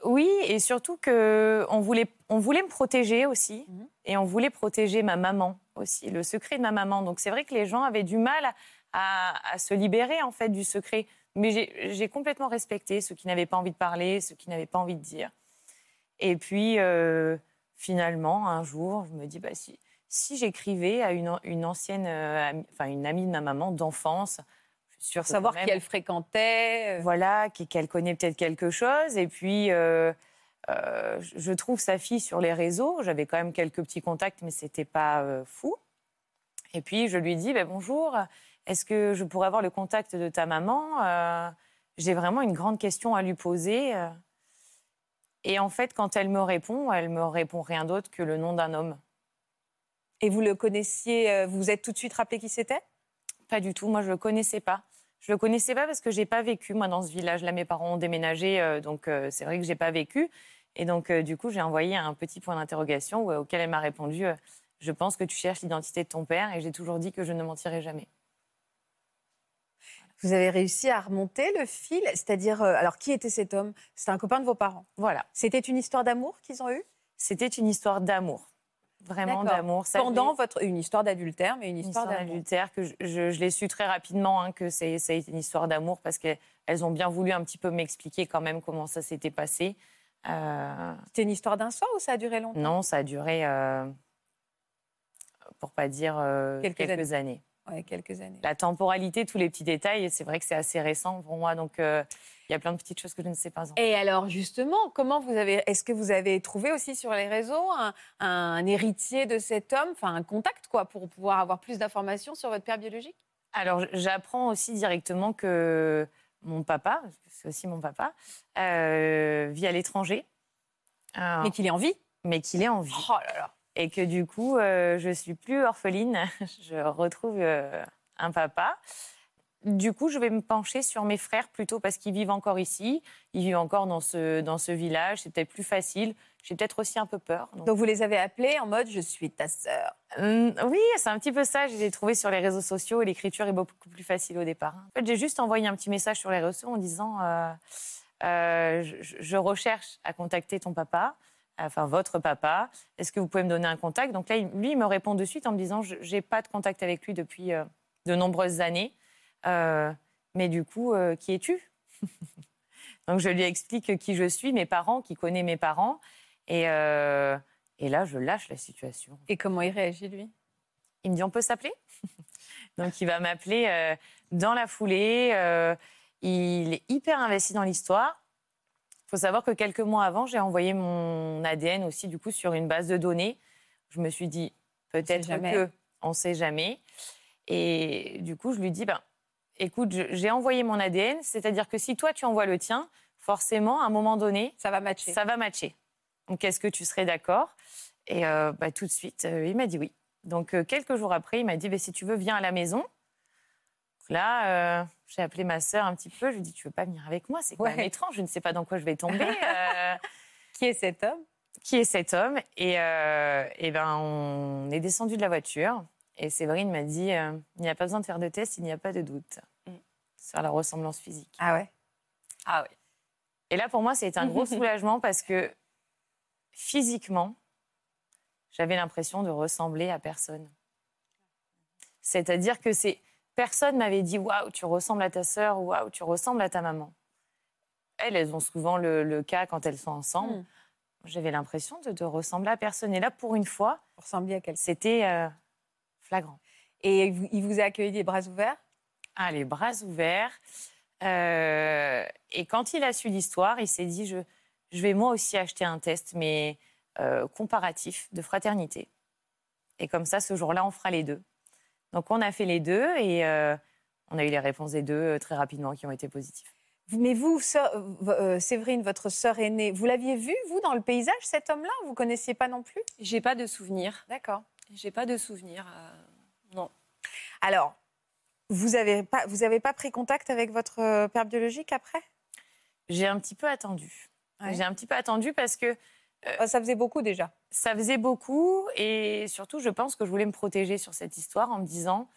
Oui, et surtout que on voulait, on voulait me protéger aussi, Mhm. et on voulait protéger ma maman aussi, le secret de ma maman. Donc c'est vrai que les gens avaient du mal à, à se libérer en fait du secret, mais j'ai j'ai complètement respecté ceux qui n'avaient pas envie de parler, ceux qui n'avaient pas envie de dire. Et puis euh, finalement, un jour, je me dis bah si si j'écrivais à une, une ancienne, euh, amie- enfin une amie de ma maman d'enfance, que savoir qui elle fréquentait. euh, voilà, qu'elle connaît peut-être quelque chose. Et puis, euh, euh, je- trouve sa fille sur les réseaux. J'avais quand même quelques petits contacts, mais c'était pas euh, fou. Et puis, je lui dis ben, Bonjour, est-ce que je pourrais avoir le contact de ta maman J'ai vraiment une grande question à lui poser. Et en fait, quand elle me répond, elle me répond rien d'autre que le nom d'un homme. Et vous le connaissiez, vous vous êtes tout de suite rappelé qui c'était? Pas du tout. Moi, je le connaissais pas. Je le connaissais pas parce que j'ai pas vécu moi dans ce village-là. Mes parents ont déménagé, euh, donc euh, c'est vrai que j'ai pas vécu. Et donc euh, du coup, j'ai envoyé un petit point d'interrogation auquel elle m'a répondu Je pense que tu cherches l'identité de ton père, et j'ai toujours dit que je ne mentirai jamais. Vous avez réussi à remonter le fil, c'est-à-dire, alors qui était cet homme? C'était un copain de vos parents? Voilà. C'était une histoire d'amour qu'ils ont eue? C'était une histoire d'amour, vraiment d'amour. Pendant votre une histoire d'adultère, mais une histoire, d'adultère que je, je- je l'ai su très rapidement hein, que c'est ça a été une histoire d'amour parce qu'elles ont bien voulu un petit peu m'expliquer quand même comment ça s'était passé. Euh, C'était une histoire d'un soir ou ça a duré longtemps? Non, ça a duré, euh, pour pas dire euh, Quelques quelques, années. Ouais, quelques années. La temporalité, tous les petits détails, c'est vrai que c'est assez récent pour moi, donc euh, il y a plein de petites choses que je ne sais pas. encore. Et alors justement, comment vous avez, est-ce que vous avez trouvé aussi sur les réseaux un, un héritier de cet homme, enfin un contact quoi, pour pouvoir avoir plus d'informations sur votre père biologique? Alors, j'apprends aussi directement que mon papa, c'est aussi mon papa, euh, vit à l'étranger, euh, Mais qu'il est en vie? mais qu'il est en vie. Oh là là et que du coup, euh, je suis plus orpheline. je retrouve euh, un papa. Du coup, je vais me pencher sur mes frères plutôt parce qu'ils vivent encore ici. Ils vivent encore dans ce, dans ce village. C'est peut-être plus facile. J'ai peut-être aussi un peu peur. donc- Donc vous les avez appelés en mode je suis ta sœur. Hum, oui, c'est un petit peu ça. Je les ai trouvés sur les réseaux sociaux et l'écriture est beaucoup plus facile au départ. En fait, j'ai juste envoyé un petit message sur les réseaux en disant euh, euh, je, je recherche à contacter ton papa, enfin votre papa. Est-ce que vous pouvez me donner un contact? Donc là, lui, il me répond de suite en me disant je n'ai pas de contact avec lui depuis euh, de nombreuses années. Euh, mais du coup, euh, qui es-tu? Donc je lui explique qui je suis, mes parents, qui connaît mes parents. Et, et là, je lâche la situation. Et comment il réagit lui? Il me dit on peut s'appeler? Donc il va m'appeler dans la foulée. il est hyper investi dans l'histoire. Il faut savoir que quelques mois avant, j'ai envoyé mon ADN aussi du coup sur une base de données. Je me suis dit peut-être que on sait jamais. Et du coup, je lui dis ben écoute, j'ai envoyé mon ADN, c'est-à-dire que si toi tu envoies le tien, forcément à un moment donné, Ça va matcher. ça va matcher. Donc, est-ce que tu serais d'accord? Et euh, bah, tout de suite, euh, il m'a dit oui. Donc, euh, quelques jours après, il m'a dit bah, si tu veux, viens à la maison. Là, euh, j'ai appelé ma sœur un petit peu. Je lui ai dit tu veux pas venir avec moi C'est quand Ouais. même étrange. Je ne sais pas dans quoi je vais tomber. Euh, Qui est cet homme? Qui est cet homme? Et, euh, et ben, on est descendu de la voiture. Et Séverine m'a dit il n'y a pas besoin de faire de test, il n'y a pas de doute Mm. sur la ressemblance physique. Ah ouais? Ah oui. Et là, pour moi, c'était un gros soulagement parce que physiquement, j'avais l'impression de ressembler à personne. C'est-à-dire que c'est personne m'avait dit waouh, tu ressembles à ta sœur, waouh, tu ressembles à ta maman. Elles, elles ont souvent le, le cas quand elles sont ensemble. Mm. J'avais l'impression de, de ressembler à personne. Et là, pour une fois, à c'était euh, flagrant. Et il vous a accueilli des bras ouverts? Ah, les bras ouverts. Euh, et quand il a su l'histoire, il s'est dit je, je vais moi aussi acheter un test, mais euh, comparatif de fraternité. Et comme ça, ce jour-là, on fera les deux. Donc, on a fait les deux et euh, on a eu les réponses des deux euh, très rapidement qui ont été positives. Mais vous, euh, Séverine, votre sœur aînée, vous l'aviez vu, vous, dans le paysage, cet homme-là Vous connaissiez pas non plus? J'ai pas de souvenir. D'accord. J'ai pas de souvenir. euh, non. Alors, vous avez pas, vous avez pas pris contact avec votre père biologique après? J'ai un petit peu attendu. Ouais. J'ai un petit peu attendu parce que Ah, Ça faisait beaucoup déjà. Ça faisait beaucoup et surtout, je pense que je voulais me protéger sur cette histoire en me disant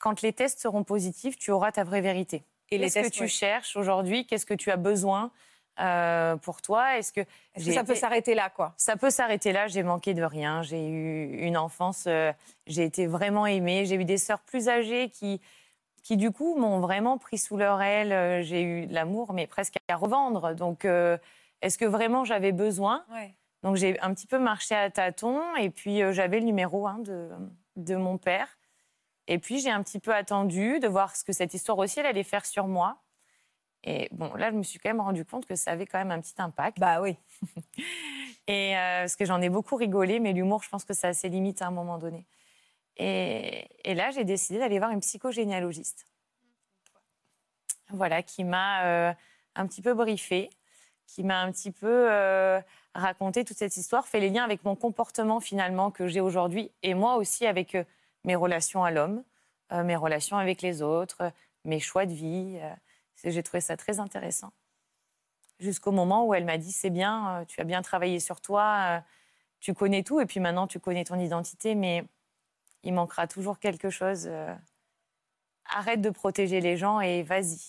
quand les tests seront positifs, tu auras ta vraie vérité. Et les Qu'est-ce que tu ouais. cherches aujourd'hui Qu'est-ce que tu as besoin euh, pour toi? Est-ce que Est-ce que j'ai ça peut s'arrêter là, quoi? Ça peut s'arrêter là. J'ai manqué de rien. J'ai eu une enfance. euh, j'ai été vraiment aimée. J'ai eu des sœurs plus âgées qui, qui du coup, m'ont vraiment pris sous leur aile. Euh, J'ai eu de l'amour, mais presque à revendre. Donc, euh, est-ce que vraiment j'avais besoin? Ouais. Donc, j'ai un petit peu marché à tâtons. Et puis, euh, j'avais le numéro hein, de, de mon père. Et puis, j'ai un petit peu attendu de voir ce que cette histoire aussi, elle allait faire sur moi. Et bon, là, je me suis quand même rendu compte que ça avait quand même un petit impact. Bah oui. Et euh, parce que j'en ai beaucoup rigolé, mais l'humour, je pense que ça a ses limites à un moment donné. Et, et là, j'ai décidé d'aller voir une psychogénéalogiste. Voilà, qui m'a euh, un petit peu briefé, qui m'a un petit peu raconté toute cette histoire, fait les liens avec mon comportement finalement que j'ai aujourd'hui, et moi aussi avec euh, mes relations à l'homme, euh, mes relations avec les autres, euh, mes choix de vie. j'ai trouvé ça très intéressant jusqu'au moment où elle m'a dit c'est bien, tu as bien travaillé sur toi, tu connais tout et puis maintenant tu connais ton identité, mais il manquera toujours quelque chose. Arrête de protéger les gens et vas-y,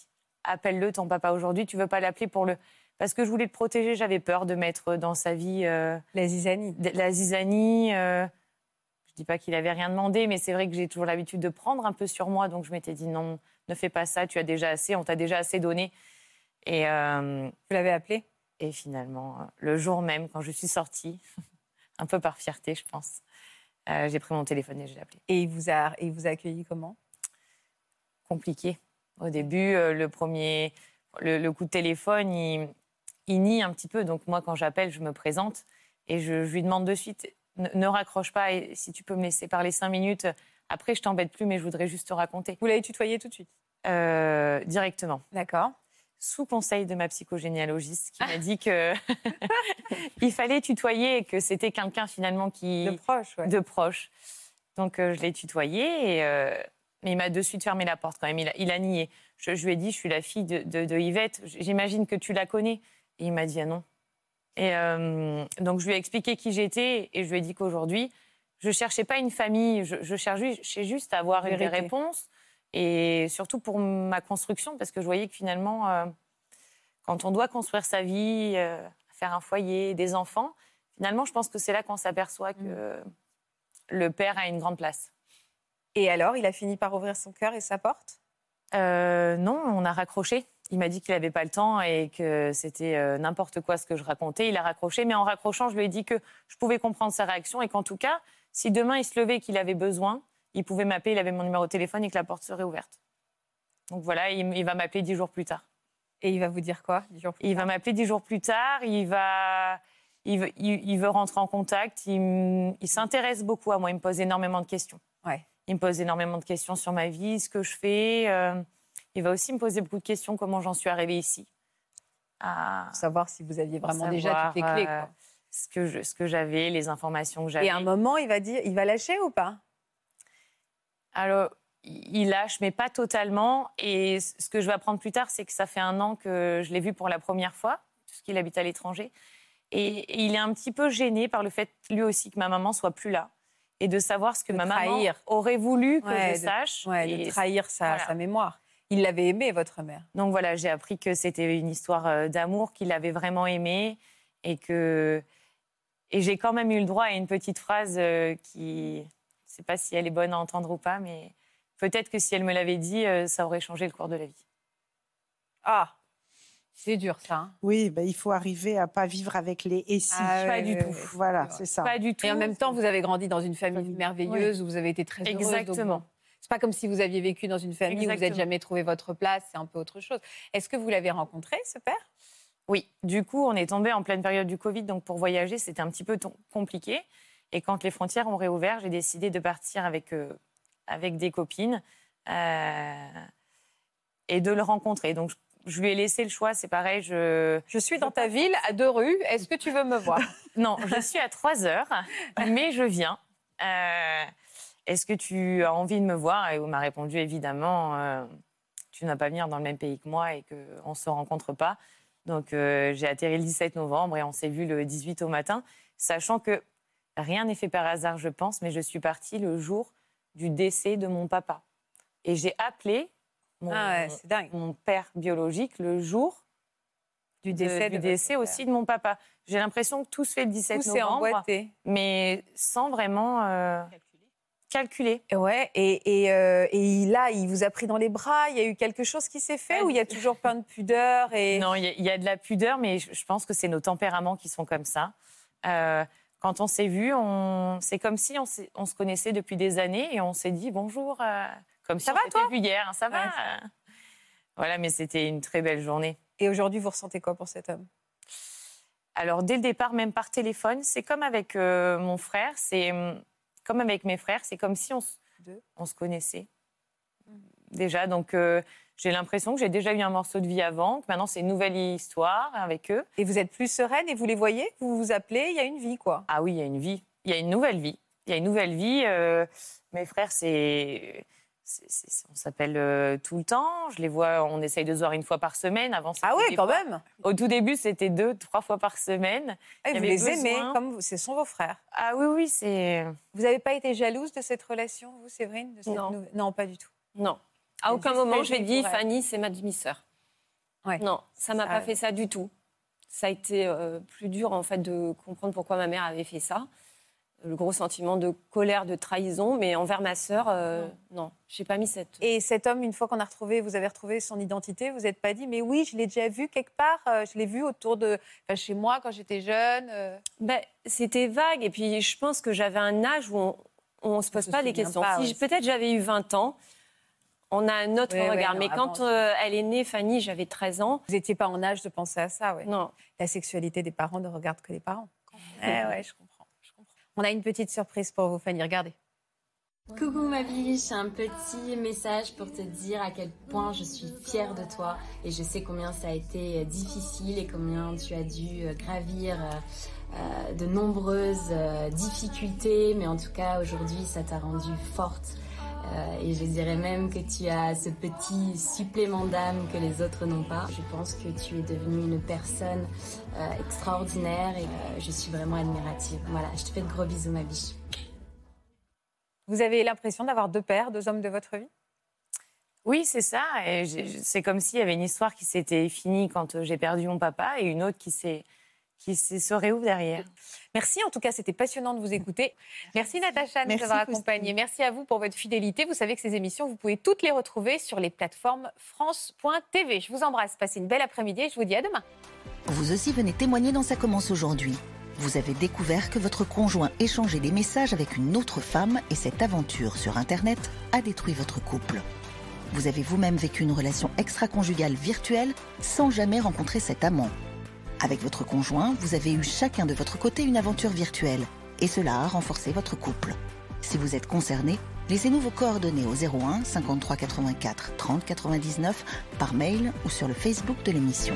appelle-le ton papa aujourd'hui. Tu veux pas l'appeler pour le parce que je voulais le protéger, j'avais peur de mettre dans sa vie euh, La zizanie. la zizanie. euh. Je dis pas qu'il avait rien demandé, mais c'est vrai que j'ai toujours l'habitude de prendre un peu sur moi, donc je m'étais dit non, ne fais pas ça, tu as déjà assez, on t'a déjà assez donné. Et euh, Vous l'avez appelé? et finalement, euh, le jour même, quand je suis sortie, un peu par fierté, je pense, euh, j'ai pris mon téléphone et je l'ai appelé. Et il vous a, il vous a accueilli comment? Compliqué. Au début, le premier, le, le coup de téléphone, il, il nie un petit peu. Donc moi, quand j'appelle, je me présente et je, je lui demande de suite, ne, ne raccroche pas. Et si tu peux me laisser parler cinq minutes, après, je t'embête plus, mais je voudrais juste te raconter Vous l'avez tutoyé tout de suite? Euh, directement. D'accord. sous conseil de ma psychogénéalogiste qui m'a dit que il fallait tutoyer et que c'était quelqu'un finalement qui De proche, ouais. de proche. Donc euh, je l'ai tutoyé et euh, mais il m'a de suite fermé la porte quand même. Il a, il a nié. Je, je lui ai dit je suis la fille de, de- de Yvette. J'imagine que tu la connais. Et il m'a dit ah non. Et euh, donc je lui ai expliqué qui j'étais et je lui ai dit qu'aujourd'hui je cherchais pas une famille. Je, je cherchais juste à avoir des Vérité. réponses et surtout pour ma construction parce que je voyais que finalement euh, quand on doit construire sa vie, euh, faire un foyer, des enfants, finalement je pense que c'est là qu'on s'aperçoit que le père a une grande place. Et alors, il a fini par ouvrir son cœur et sa porte? Non, on a raccroché. Il m'a dit qu'il n'avait pas le temps et que c'était euh, n'importe quoi ce que je racontais. Il a raccroché, mais en raccrochant, je lui ai dit que je pouvais comprendre sa réaction et qu'en tout cas, si demain il se levait et qu'il avait besoin, il pouvait m'appeler, il avait mon numéro de téléphone et que la porte serait ouverte. Donc voilà, il, il va m'appeler dix jours plus tard. Et il va vous dire quoi dix jours plus Il va m'appeler dix jours plus tard, il va... Il veut, il- il veut rentrer en contact, il, s'intéresse beaucoup à moi, il me pose énormément de questions. Ouais. Il me pose énormément de questions sur ma vie, ce que je fais. euh, il va aussi me poser beaucoup de questions, comment j'en suis arrivée ici. À Pour savoir si vous aviez vraiment déjà toutes les clés. euh, quoi. ce que je- ce que j'avais, les informations que j'avais. Et à un moment, il va dire, il va lâcher ou pas? Alors, il lâche, mais pas totalement. Et ce que je vais apprendre plus tard, c'est que ça fait un an que je l'ai vu pour la première fois, puisqu'il habite à l'étranger. Et, et il est un petit peu gêné par le fait, lui aussi, que ma maman soit plus là. Et de savoir ce que De ma trahir. maman aurait voulu que Ouais, je de- sache. Ouais, Et de trahir sa, voilà. sa mémoire. Il l'avait aimé, votre mère. Donc voilà, j'ai appris que c'était une histoire euh, d'amour, qu'il avait vraiment aimé et que et j'ai quand même eu le droit à une petite phrase euh, qui, je ne sais pas si elle est bonne à entendre ou pas, mais peut-être que si elle me l'avait dit, euh, ça aurait changé le cours de la vie. Ah, c'est dur ça. hein. Oui, ben, il faut arriver à pas vivre avec les et si. Ah, pas du tout. Voilà, C'est ça. Pas du tout. Et en même temps, vous avez grandi dans une famille merveilleuse où vous avez été très heureuse. Exactement. C'est pas comme si vous aviez vécu dans une famille où vous n'avez jamais trouvé votre place. C'est un peu autre chose. Est-ce que vous l'avez rencontré, ce père? Oui, du coup, on est tombé en pleine période du Covid, donc pour voyager, c'était un petit peu compliqué. Et quand les frontières ont réouvert, j'ai décidé de partir avec, euh, avec des copines euh, et de le rencontrer. Donc, je- je lui ai laissé le choix, c'est pareil. Je, je suis dans ta ville, à deux rues. Est-ce que tu veux me voir? Non, je suis à trois heures, mais je viens. Euh, est-ce que tu as envie de me voir? Et on m'a répondu évidemment, euh, tu n'as pas venir dans le même pays que moi et qu'on ne se rencontre pas. Donc euh, j'ai atterri le 17 novembre et on s'est vu le 18 au matin, sachant que rien n'est fait par hasard, je pense, mais je suis partie le jour du décès de mon papa. Et j'ai appelé mon, Ah mon père biologique le jour du de- décès, du de décès votre aussi de mon papa. J'ai l'impression que tout se fait le 17 Tout s'est novembre, emboîté. mais sans vraiment euh, calculer. Ouais, et, et, euh, et là, il vous a pris dans les bras. Il y a eu quelque chose qui s'est fait ou il y a toujours plein de pudeur et Non, il y, a- il y a de la pudeur, mais je, pense que c'est nos tempéraments qui sont comme ça. Euh, quand on s'est vu, on... c'est comme si on, se connaissait depuis des années et on s'est dit bonjour, euh, comme si Ça on va, s'était toi vu hier. hein, Ça va Ouais. euh. Voilà, mais c'était une très belle journée. Et aujourd'hui, vous ressentez quoi pour cet homme? Alors, dès le départ, même par téléphone, c'est comme avec mon frère, c'est hum, comme avec mes frères, c'est comme si on, on se connaissait déjà. Donc, euh, j'ai l'impression que j'ai déjà eu un morceau de vie avant, que maintenant c'est une nouvelle histoire avec eux. Et vous êtes plus sereine et vous les voyez? Vous vous appelez Il y a une vie, quoi. Ah oui, il y a une vie. Il y a une nouvelle vie. Il y a une nouvelle vie. euh, mes frères, c'est. On s'appelle euh, tout le temps. Je les vois, on essaye de se voir une fois par semaine. Avant, Ah ouais, quand fois- même. Au tout début, c'était deux, trois fois par semaine. Et Il y vous les aimez comme vous. Ce sont vos frères. Ah oui, oui, c'est. Vous n'avez pas été jalouse de cette relation, vous, Séverine de cette Non. non, pas du tout. Non. À aucun moment, très je lui ai bien dit. Fanny, c'est ma demi-sœur. Ouais. Non, ça m'a Ça- pas fait ça du tout. Ça a été euh, plus dur, en fait, de comprendre pourquoi ma mère avait fait ça. Le gros sentiment de colère, de trahison, mais envers ma sœur, euh, non, j'ai pas mis cette. Et cet homme, une fois qu'on a retrouvé, vous avez retrouvé son identité, vous n'êtes pas dit, mais oui, je l'ai déjà vu quelque part, euh, je l'ai vu autour de, enfin, chez moi quand j'étais jeune. euh. Ben, c'était vague, et puis je pense que j'avais un âge où on, on se pose se pas les questions. pas, si ouais. je- peut-être j'avais eu 20 ans, on a un autre Ouais, ouais, regard. non, mais quand euh, elle est née, Fanny, j'avais 13 ans. Vous n'étiez pas en âge de penser à ça, ouais. Non. La sexualité des parents ne regarde que les parents. Eh ouais, je je comprends. On a une petite surprise pour vous, Fanny. Regardez. Coucou ma biche, un petit message pour te dire à quel point je suis fière de toi et je sais combien ça a été euh, difficile et combien tu as dû euh, gravir euh, de nombreuses difficultés, mais en tout cas aujourd'hui ça t'a rendue forte Euh, et je dirais même que tu as ce petit supplément d'âme que les autres n'ont pas. Je pense que tu es devenue une personne euh, extraordinaire et euh, je suis vraiment admirative. Voilà, je te fais de gros bisous ma biche. Vous avez l'impression d'avoir deux pères, deux hommes de votre vie? Oui, c'est ça. Et c'est comme s'il y avait une histoire qui s'était finie quand j'ai perdu mon papa et une autre qui s'est qui se réouvre derrière. Merci, en tout cas, c'était passionnant de vous écouter. Merci Natacha de nous avoir accompagnés. Merci à vous pour votre fidélité. Vous savez que ces émissions, vous pouvez toutes les retrouver sur les plateformes France.tv. Je vous embrasse, passez une belle après-midi et je vous dis à demain. Vous aussi venez témoigner dans Ça commence aujourd'hui. Vous avez découvert que votre conjoint échangeait des messages avec une autre femme et cette aventure sur Internet a détruit votre couple. Vous avez vous-même vécu une relation extra-conjugale virtuelle sans jamais rencontrer cet amant. Avec votre conjoint, vous avez eu chacun de votre côté une aventure virtuelle et cela a renforcé votre couple. Si vous êtes concerné, laissez-nous vos coordonnées au 01 53 84 30 99 par mail ou sur le Facebook de l'émission.